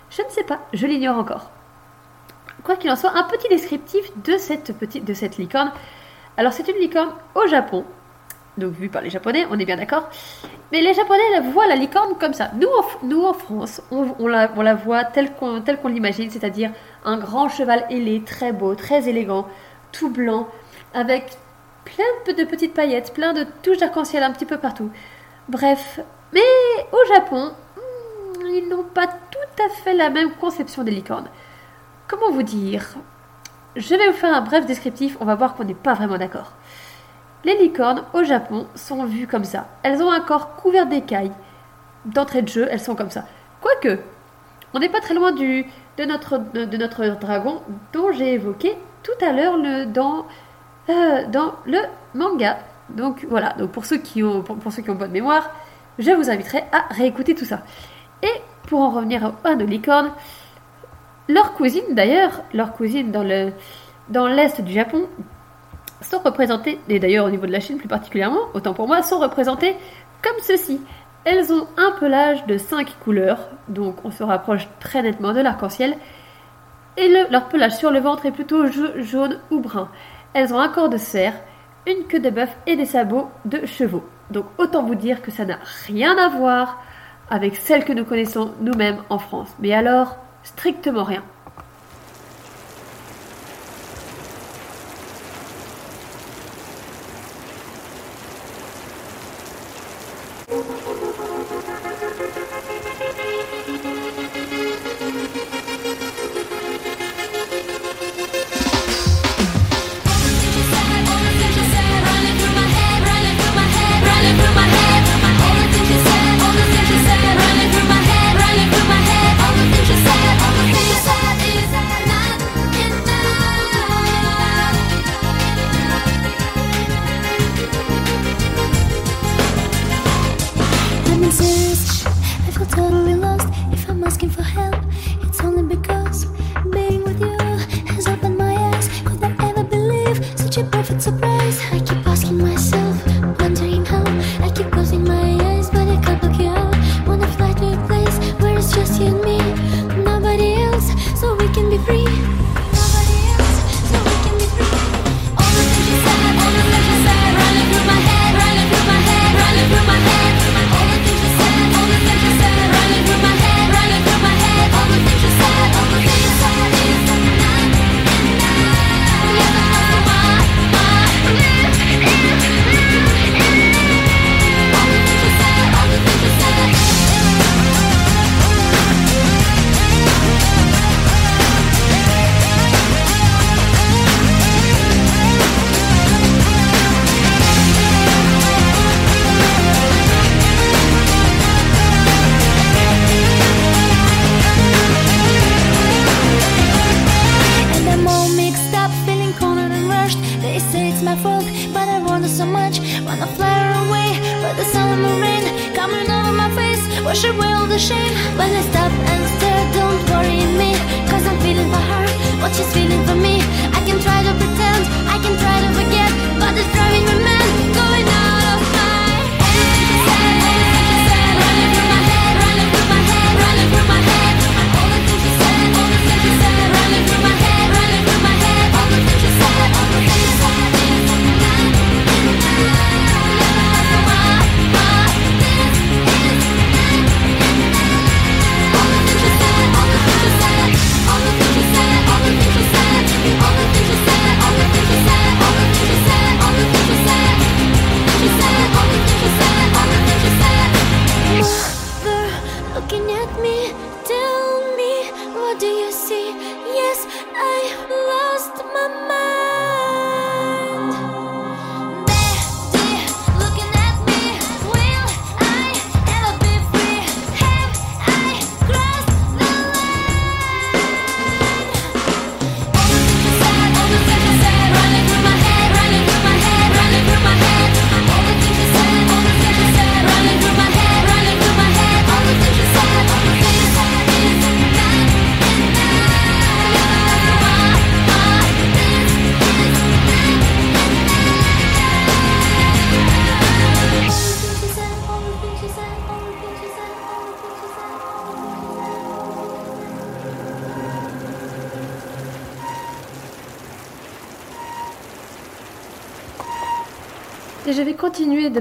Je ne sais pas, je l'ignore encore. Quoi qu'il en soit, un petit descriptif de cette, petite, de cette licorne. Alors c'est une licorne au Japon, donc vue par les Japonais, on est bien d'accord. Mais les Japonais la voient la licorne comme ça. Nous, en, nous, en France, on, la, voit telle qu'on l'imagine, c'est-à-dire un grand cheval ailé, très beau, très élégant, tout blanc, avec plein de, petites paillettes, plein de touches d'arc-en-ciel un petit peu partout. Bref, mais au Japon, hmm, ils n'ont pas tout à fait la même conception des licornes. Comment vous dire? Je vais vous faire un bref descriptif, on va voir qu'on n'est pas vraiment d'accord. Les licornes au Japon sont vues comme ça. Elles ont un corps couvert d'écailles. D'entrée de jeu, elles sont comme ça. Quoique, on n'est pas très loin du, de, notre, de notre dragon dont j'ai évoqué tout à l'heure euh, dans le manga. Donc voilà, donc pour ceux qui ont, pour, ceux qui ont bonne mémoire, je vous inviterai à réécouter tout ça. Et pour en revenir à nos licornes, leurs cousines d'ailleurs, leurs cousines dans le dans l'est du Japon sont représentées, et d'ailleurs au niveau de la Chine plus particulièrement, autant pour moi, sont représentées comme ceci. Elles ont un pelage de 5 couleurs, donc on se rapproche très nettement de l'arc-en-ciel, et le- leur pelage sur le ventre est plutôt ja- jaune ou brun. Elles ont un corps de cerf, une queue de bœuf et des sabots de chevaux. Donc autant vous dire que ça n'a rien à voir avec celles que nous connaissons nous-mêmes en France. Mais alors, strictement rien.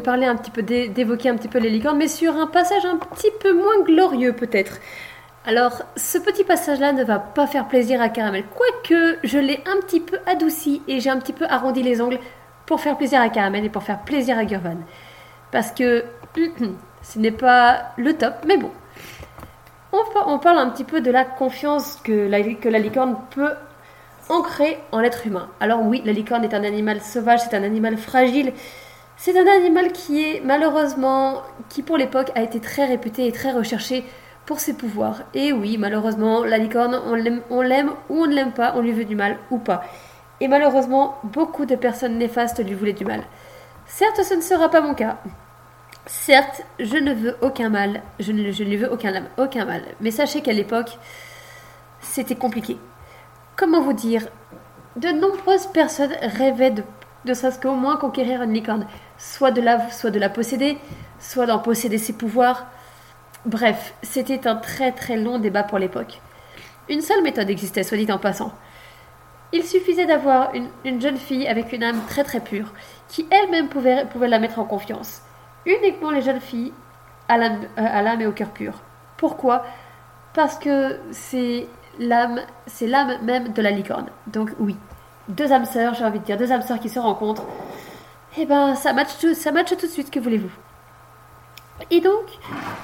Parler un petit peu, d'é- d'évoquer un petit peu les licornes, mais sur un passage un petit peu moins glorieux peut-être. Alors, ce petit passage-là ne va pas faire plaisir à Caramel, quoique je l'ai un petit peu adouci et j'ai un petit peu arrondi les ongles pour faire plaisir à Caramel et pour faire plaisir à Gurvan. Parce que ce n'est pas le top, mais bon. On, pa- on parle un petit peu de la confiance que la, que la licorne peut ancrée en l'être humain. Alors oui, la licorne est un animal sauvage, c'est un animal fragile, c'est un animal qui est malheureusement, qui pour l'époque a été très réputé et très recherché pour ses pouvoirs. Et oui, malheureusement, la licorne, on l'aime, ou on ne l'aime pas, on lui veut du mal ou pas. Et malheureusement, beaucoup de personnes néfastes lui voulaient du mal. Certes, ce ne sera pas mon cas. Certes, je ne veux aucun mal, je ne, lui veux aucun, aucun mal. Mais sachez qu'à l'époque, c'était compliqué. Comment vous dire? De nombreuses personnes rêvaient de, de serait-ce qu'au moins conquérir une licorne. Soit de, la, soit de la posséder, soit d'en posséder ses pouvoirs. Bref, c'était un très très long débat pour l'époque. Une seule méthode existait, soit dit en passant. Il suffisait d'avoir une, une jeune fille avec une âme très très pure, qui elle-même pouvait, pouvait la mettre en confiance. Uniquement les jeunes filles à l'âme euh, et au cœur pur. Pourquoi? Parce que c'est l'âme, c'est l'âme même de la licorne. Donc oui, deux âmes sœurs, j'ai envie de dire, deux âmes sœurs qui se rencontrent. Eh ben, ça match tout, ça match tout de suite, que voulez-vous? Et donc,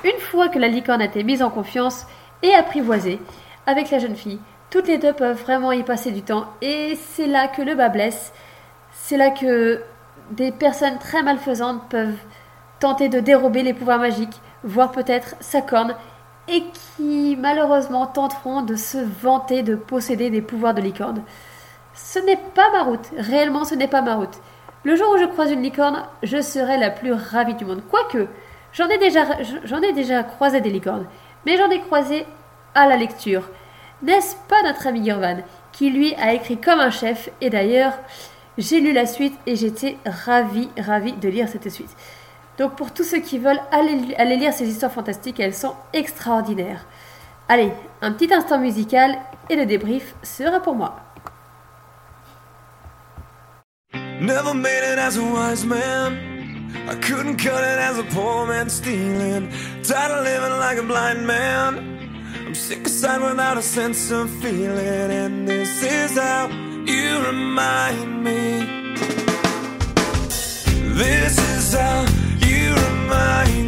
une fois que la licorne a été mise en confiance et apprivoisée avec la jeune fille, toutes les deux peuvent vraiment y passer du temps. Et c'est là que le bas blesse. C'est là que des personnes très malfaisantes peuvent tenter de dérober les pouvoirs magiques, voire peut-être sa corne, et qui malheureusement tenteront de se vanter de posséder des pouvoirs de licorne. Ce n'est pas ma route, réellement ce n'est pas ma route. Le jour où je croise une licorne, je serai la plus ravie du monde. Quoique, j'en ai déjà, croisé des licornes, mais j'en ai croisé à la lecture. N'est-ce pas notre ami Irvan, qui lui a écrit comme un chef, et d'ailleurs, j'ai lu la suite et j'étais ravie, ravie de lire cette suite. Donc pour tous ceux qui veulent, allez, allez lire ces histoires fantastiques, elles sont extraordinaires. Allez, un petit instant musical et le débrief sera pour moi. Never made it as a wise man. I couldn't cut it as a poor man stealing. Tired of living like a blind man. I'm sick of aside without a sense of feeling. And this is how you remind me. This is how you remind me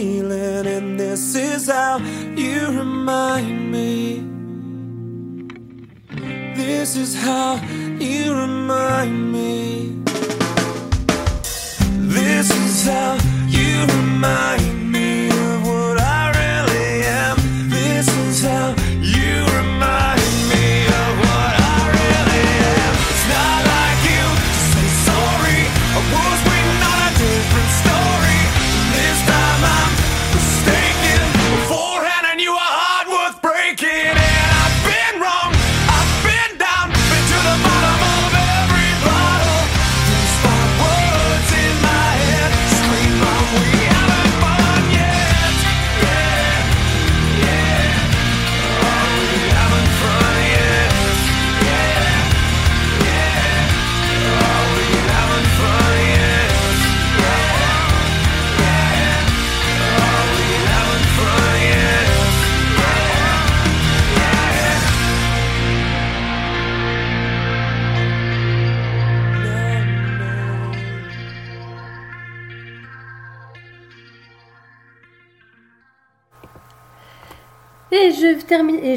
stealing. And this is how you remind me. This is how you remind me. This is how you remind me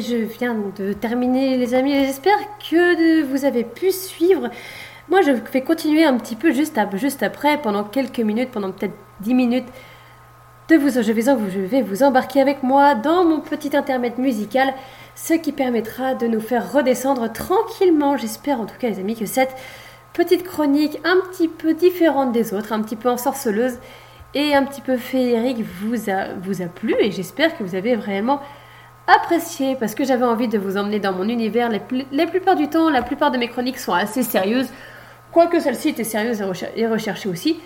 je viens de terminer les amis. J'espère que vous avez pu suivre. Moi, je vais continuer un petit peu juste, ap- juste après, pendant quelques minutes, pendant peut-être 10 minutes, de vous, je, vais, je vais vous embarquer avec moi dans mon petit intermède musical, ce qui permettra de nous faire redescendre tranquillement. J'espère en tout cas, les amis, que cette petite chronique un petit peu différente des autres, un petit peu ensorceleuse et un petit peu féerique vous a plu et j'espère que vous avez vraiment apprécié parce que j'avais envie de vous emmener dans mon univers. Les, pl- la plupart du temps, la plupart de mes chroniques sont assez sérieuses, quoique celle-ci était sérieuse et, recher- et recherchée aussi.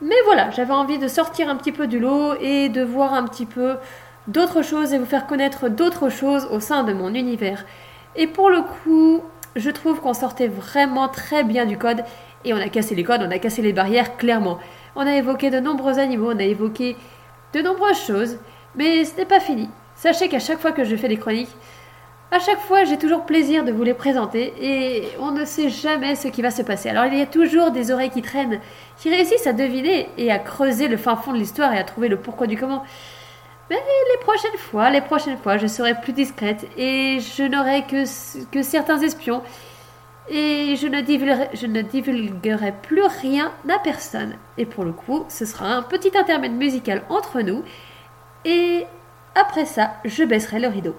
Mais voilà, j'avais envie de sortir un petit peu du lot et de voir un petit peu d'autres choses et vous faire connaître d'autres choses au sein de mon univers. Et pour le coup, je trouve qu'on sortait vraiment très bien du code et on a cassé les codes, on a cassé les barrières clairement. On a évoqué de nombreux animaux, on a évoqué de nombreuses choses, mais ce n'est pas fini. Sachez qu'à chaque fois que je fais des chroniques, à chaque fois j'ai toujours plaisir de vous les présenter et on ne sait jamais ce qui va se passer. Alors il y a toujours des oreilles qui traînent, qui réussissent à deviner et à creuser le fin fond de l'histoire et à trouver le pourquoi du comment. Mais les prochaines fois, les prochaines fois, je serai plus discrète et je n'aurai que, que certains espions et je ne, divulguerai, je ne divulguerai plus rien à personne. Et pour le coup, ce sera un petit intermède musical entre nous et après ça, je baisserai le rideau.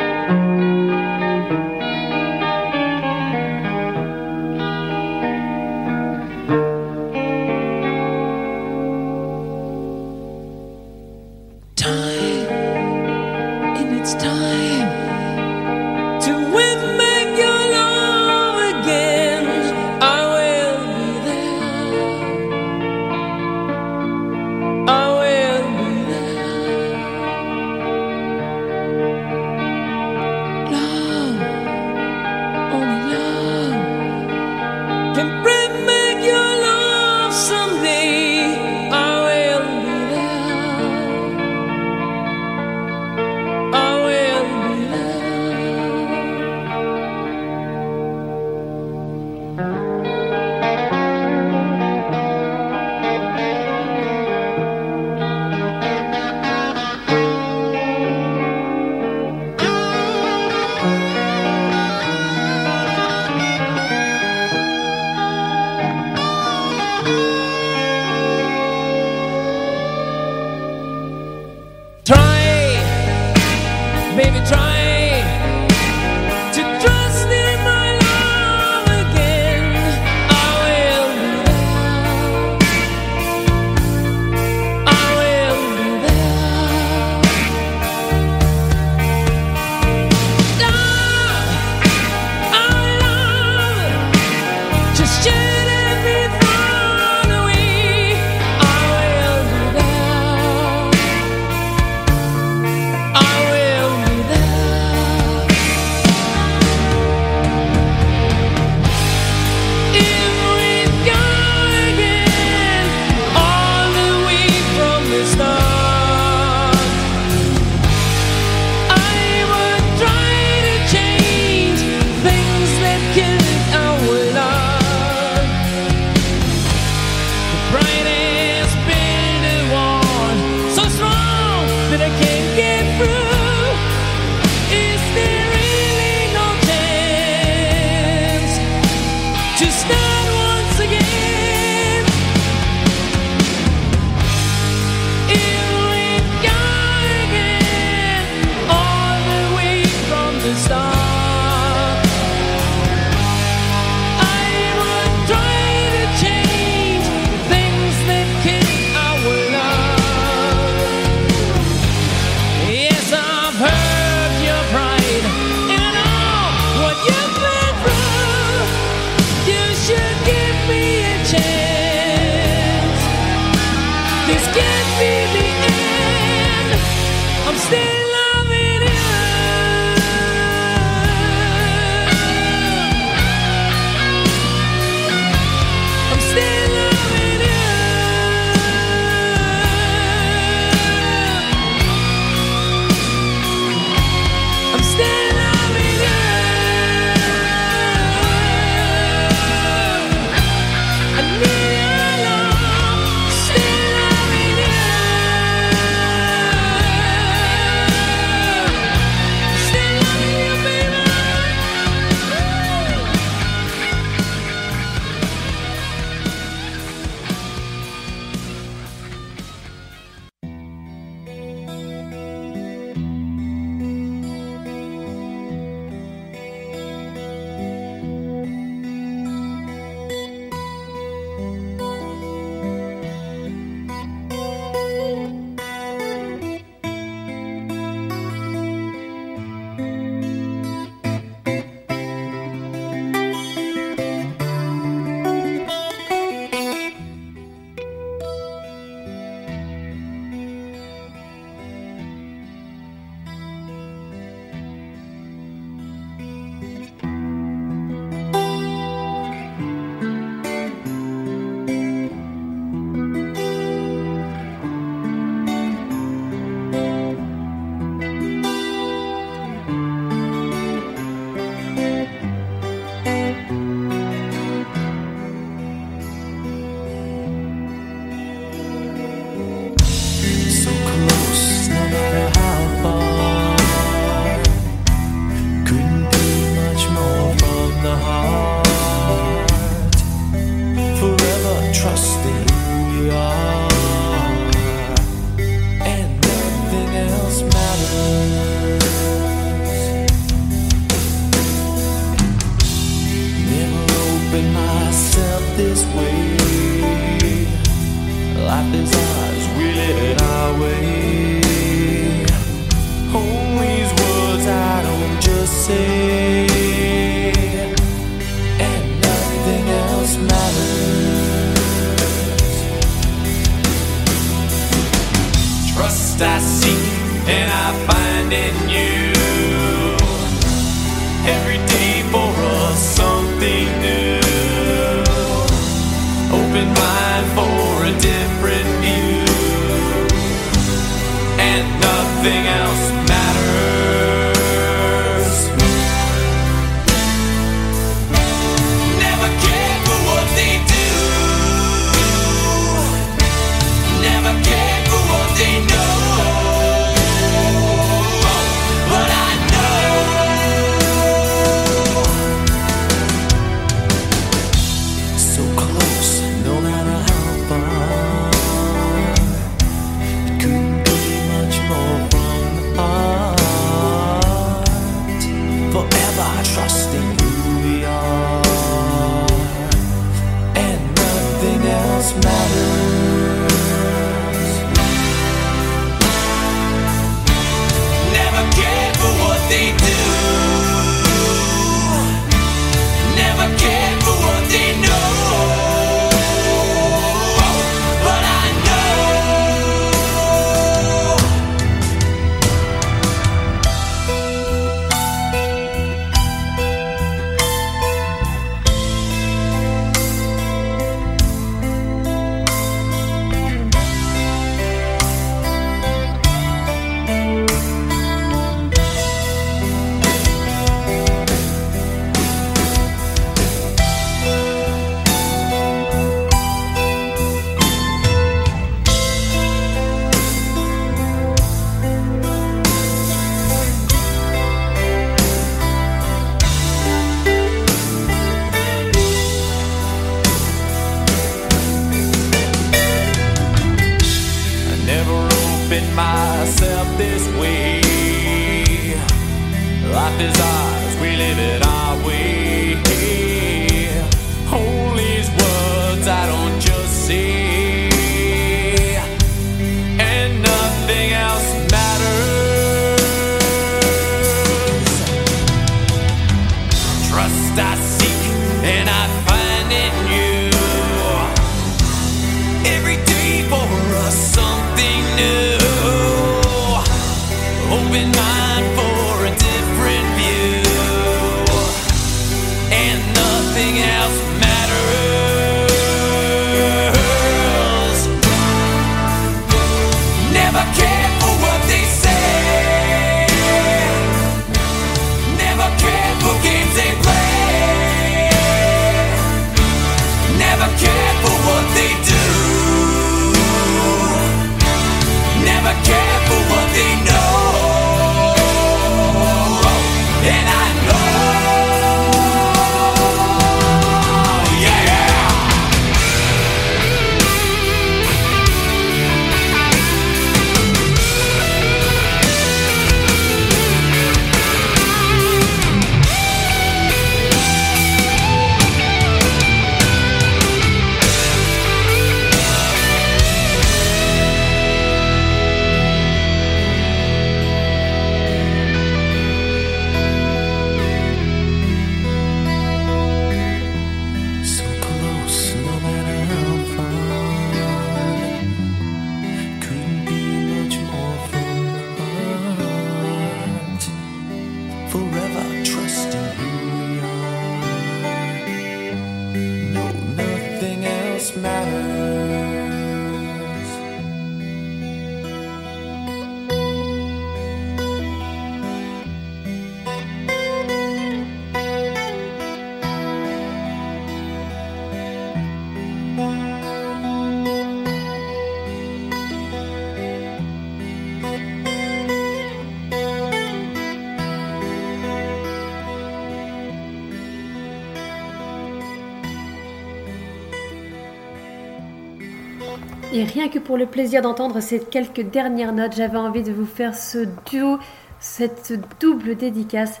Et rien que pour le plaisir d'entendre ces quelques dernières notes, j'avais envie de vous faire ce duo, cette double dédicace.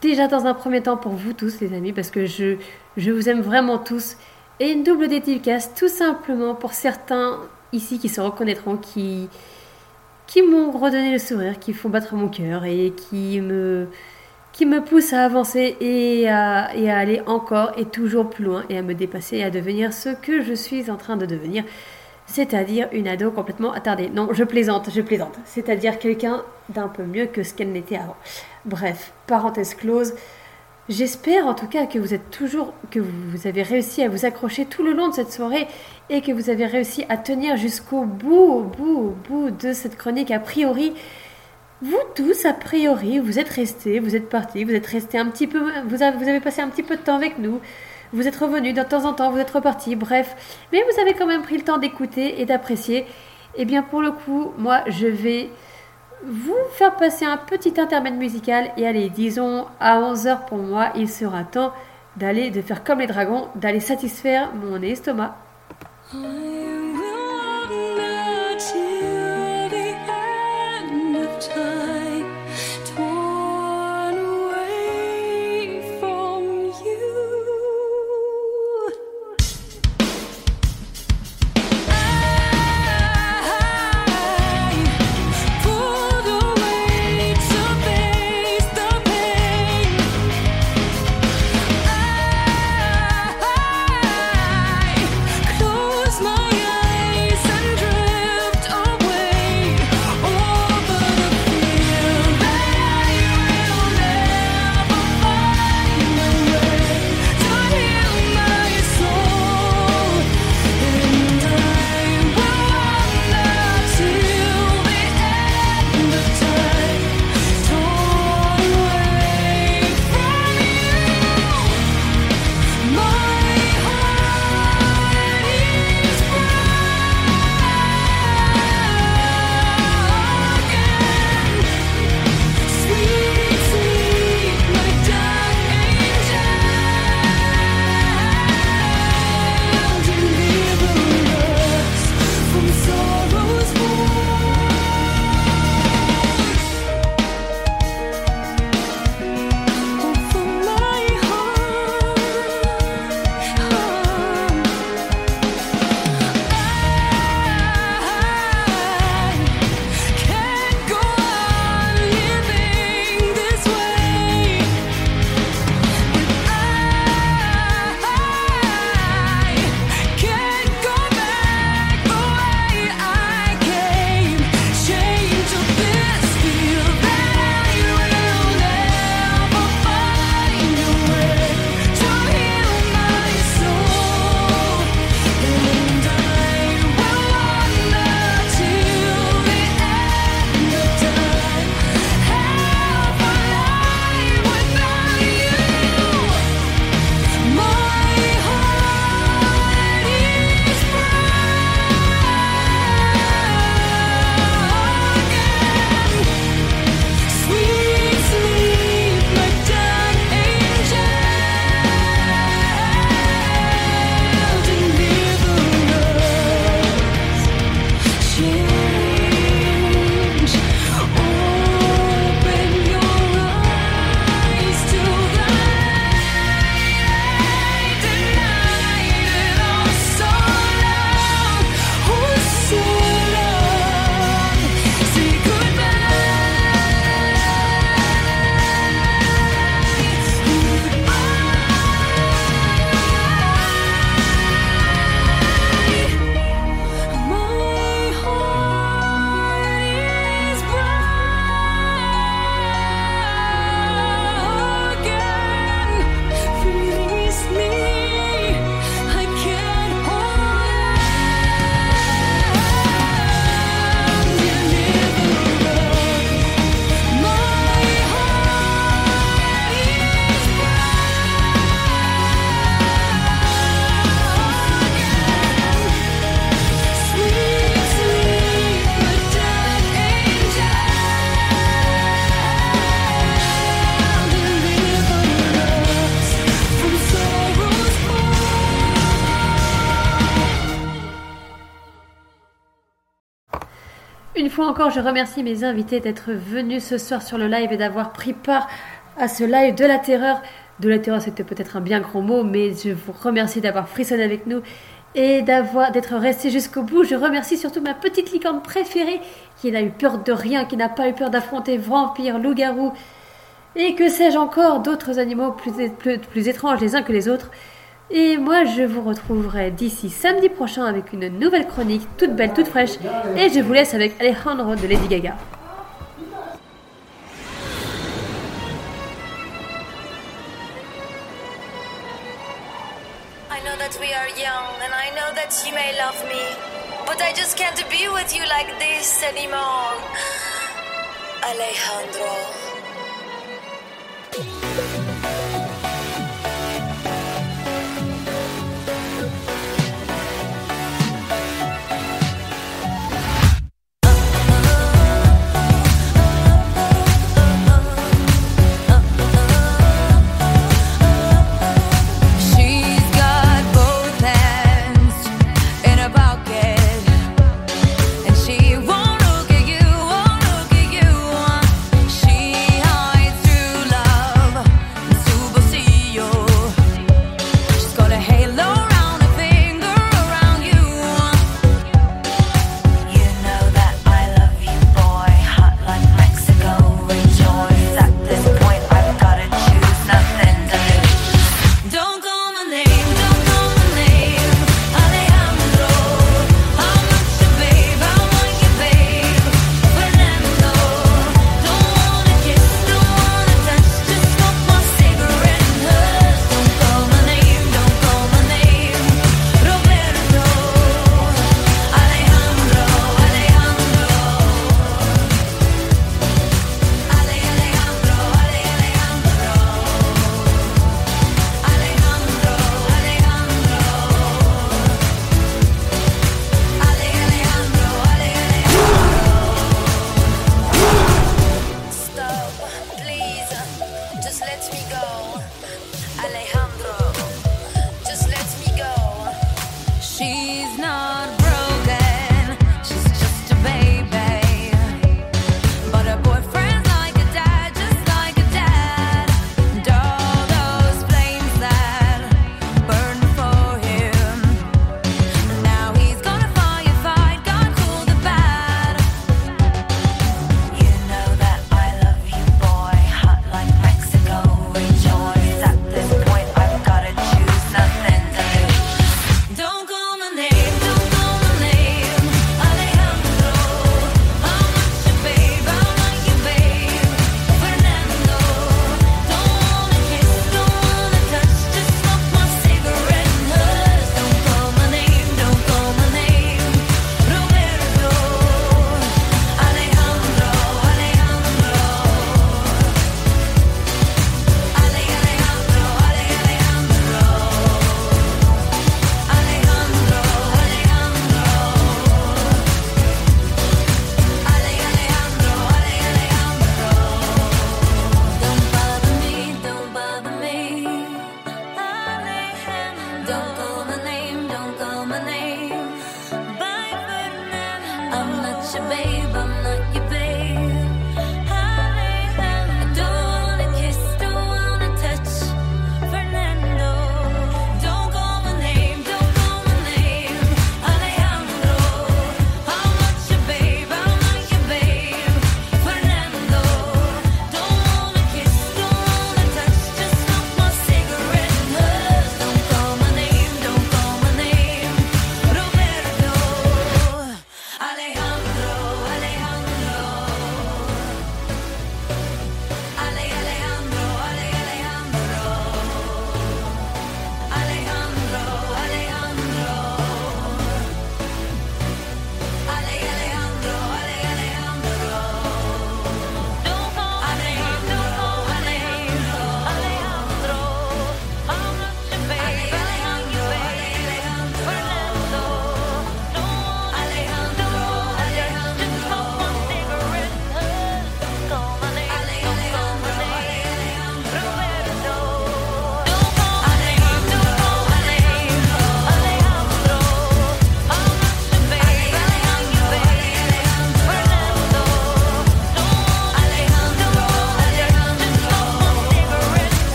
Déjà dans un premier temps pour vous tous les amis, parce que je, je vous aime vraiment tous. Et une double dédicace tout simplement pour certains ici qui se reconnaîtront, qui, qui m'ont redonné le sourire, qui font battre mon cœur et qui me, qui me poussent à avancer et à, et à aller encore et toujours plus loin et à me dépasser et à devenir ce que je suis en train de devenir, c'est-à-dire une ado complètement attardée. Non, je plaisante, je plaisante. C'est-à-dire quelqu'un d'un peu mieux que ce qu'elle n'était avant. Bref, parenthèse close. J'espère en tout cas que vous êtes toujours, que vous avez réussi à vous accrocher tout le long de cette soirée et que vous avez réussi à tenir jusqu'au bout, au bout, au bout de cette chronique. A priori, vous tous, a priori, vous êtes restés, vous êtes partis, vous êtes restés un petit peu, vous avez, vous avez passé un petit peu de temps avec nous. Vous êtes revenus de temps en temps, vous êtes repartis, bref. Mais vous avez quand même pris le temps d'écouter et d'apprécier. Et bien pour le coup, moi je vais vous faire passer un petit intermède musical et allez, disons à 11h pour moi, il sera temps d'aller, de faire comme les dragons, d'aller satisfaire mon estomac. Je remercie mes invités d'être venus ce soir sur le live et d'avoir pris part à ce live de la terreur. De la terreur, c'était peut-être un bien grand mot, mais je vous remercie d'avoir frissonné avec nous et d'avoir d'être resté jusqu'au bout. Je remercie surtout ma petite licorne préférée qui n'a eu peur de rien, qui n'a pas eu peur d'affronter vampires, loups-garous et que sais-je encore d'autres animaux plus étranges les uns que les autres. Et moi, je vous retrouverai d'ici samedi prochain avec une nouvelle chronique toute belle, toute fraîche. Et je vous laisse avec Alejandro de Lady Gaga. I know that we are young, and I know that you may love me, but I just can't be with you like this anymore. Alejandro.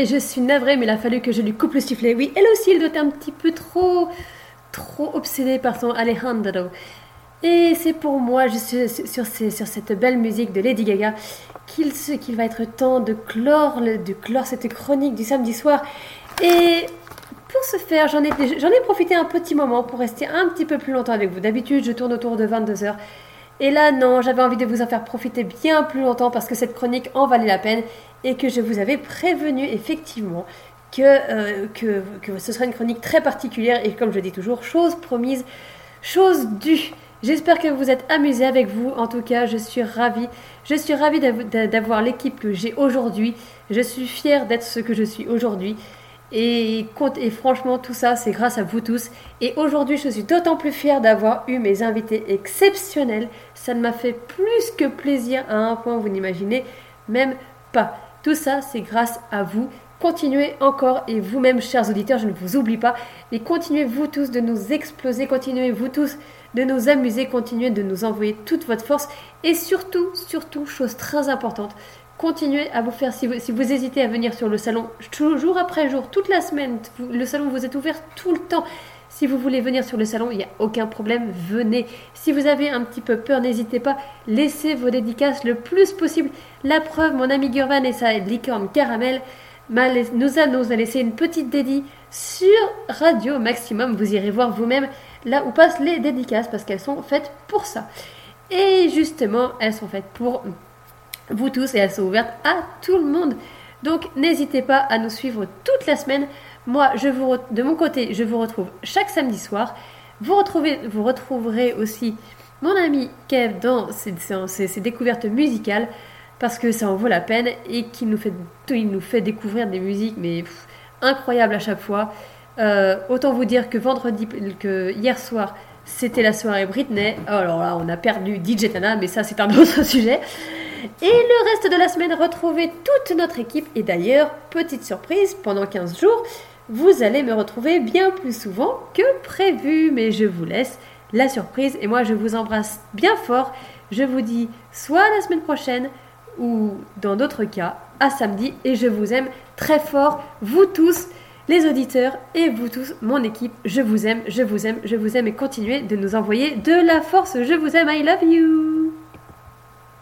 Et je suis navrée, mais il a fallu que je lui coupe le sifflet. Oui, elle aussi, elle doit être un petit peu trop, trop obsédée par son Alejandro. Et c'est pour moi, je suis sur, cette belle musique de Lady Gaga, qu'il va être temps de clore, de clore cette chronique du samedi soir. Et pour ce faire, j'en ai, ai profité un petit moment pour rester un petit peu plus longtemps avec vous. D'habitude, je tourne autour de 22h. Et là, non, j'avais envie de vous en faire profiter bien plus longtemps parce que cette chronique en valait la peine et que je vous avais prévenu effectivement que, euh, que, que ce serait une chronique très particulière et comme je dis toujours, chose promise, chose due. J'espère que vous êtes amusés avec vous. En tout cas, je suis ravie. Je suis ravie d'av- d'a- d'avoir l'équipe que j'ai aujourd'hui. Je suis fière d'être ce que je suis aujourd'hui. Et, et franchement, tout ça, c'est grâce à vous tous. Et aujourd'hui, je suis d'autant plus fière d'avoir eu mes invités exceptionnels. Ça ne m'a fait plus que plaisir à un point, vous n'imaginez même pas. Tout ça, c'est grâce à vous. Continuez encore et vous-même, chers auditeurs, je ne vous oublie pas. Et continuez vous tous de nous exploser. Continuez vous tous de nous amuser. Continuez de nous envoyer toute votre force. Et surtout, surtout, chose très importante, continuez à vous faire, si vous, si vous hésitez à venir sur le salon jou- jour après jour, toute la semaine, le salon vous est ouvert tout le temps. Si vous voulez venir sur le salon, il n'y a aucun problème, venez. Si vous avez un petit peu peur, n'hésitez pas, laissez vos dédicaces le plus possible. La preuve, mon ami Gurvan et sa licorne caramel nous, a, nous a laissé une petite dédie sur Radio Maximum. Vous irez voir vous-même là où passent les dédicaces parce qu'elles sont faites pour ça. Et justement, elles sont faites pour vous tous et elles sont ouvertes à tout le monde. Donc n'hésitez pas à nous suivre toute la semaine. Moi, je vous de mon côté, je vous retrouve chaque samedi soir. Vous, retrouvez, vous retrouverez aussi mon ami Kev dans ses, découvertes musicales parce que ça en vaut la peine et qu'il nous fait, il nous fait découvrir des musiques mais incroyables à chaque fois. Euh, autant vous dire que vendredi, que hier soir, c'était la soirée Britney. Oh, alors là, on a perdu DJ Tana, mais ça c'est un autre sujet. Et le reste de la semaine, retrouvez toute notre équipe. Et d'ailleurs, petite surprise, pendant 15 jours, vous allez me retrouver bien plus souvent que prévu. Mais je vous laisse la surprise. Et moi, je vous embrasse bien fort. Je vous dis soit la semaine prochaine, ou dans d'autres cas, à samedi. Et je vous aime très fort, vous tous, les auditeurs et vous tous, mon équipe. Je vous aime, je vous aime, je vous aime. Et continuez de nous envoyer de la force. Je vous aime, I love you.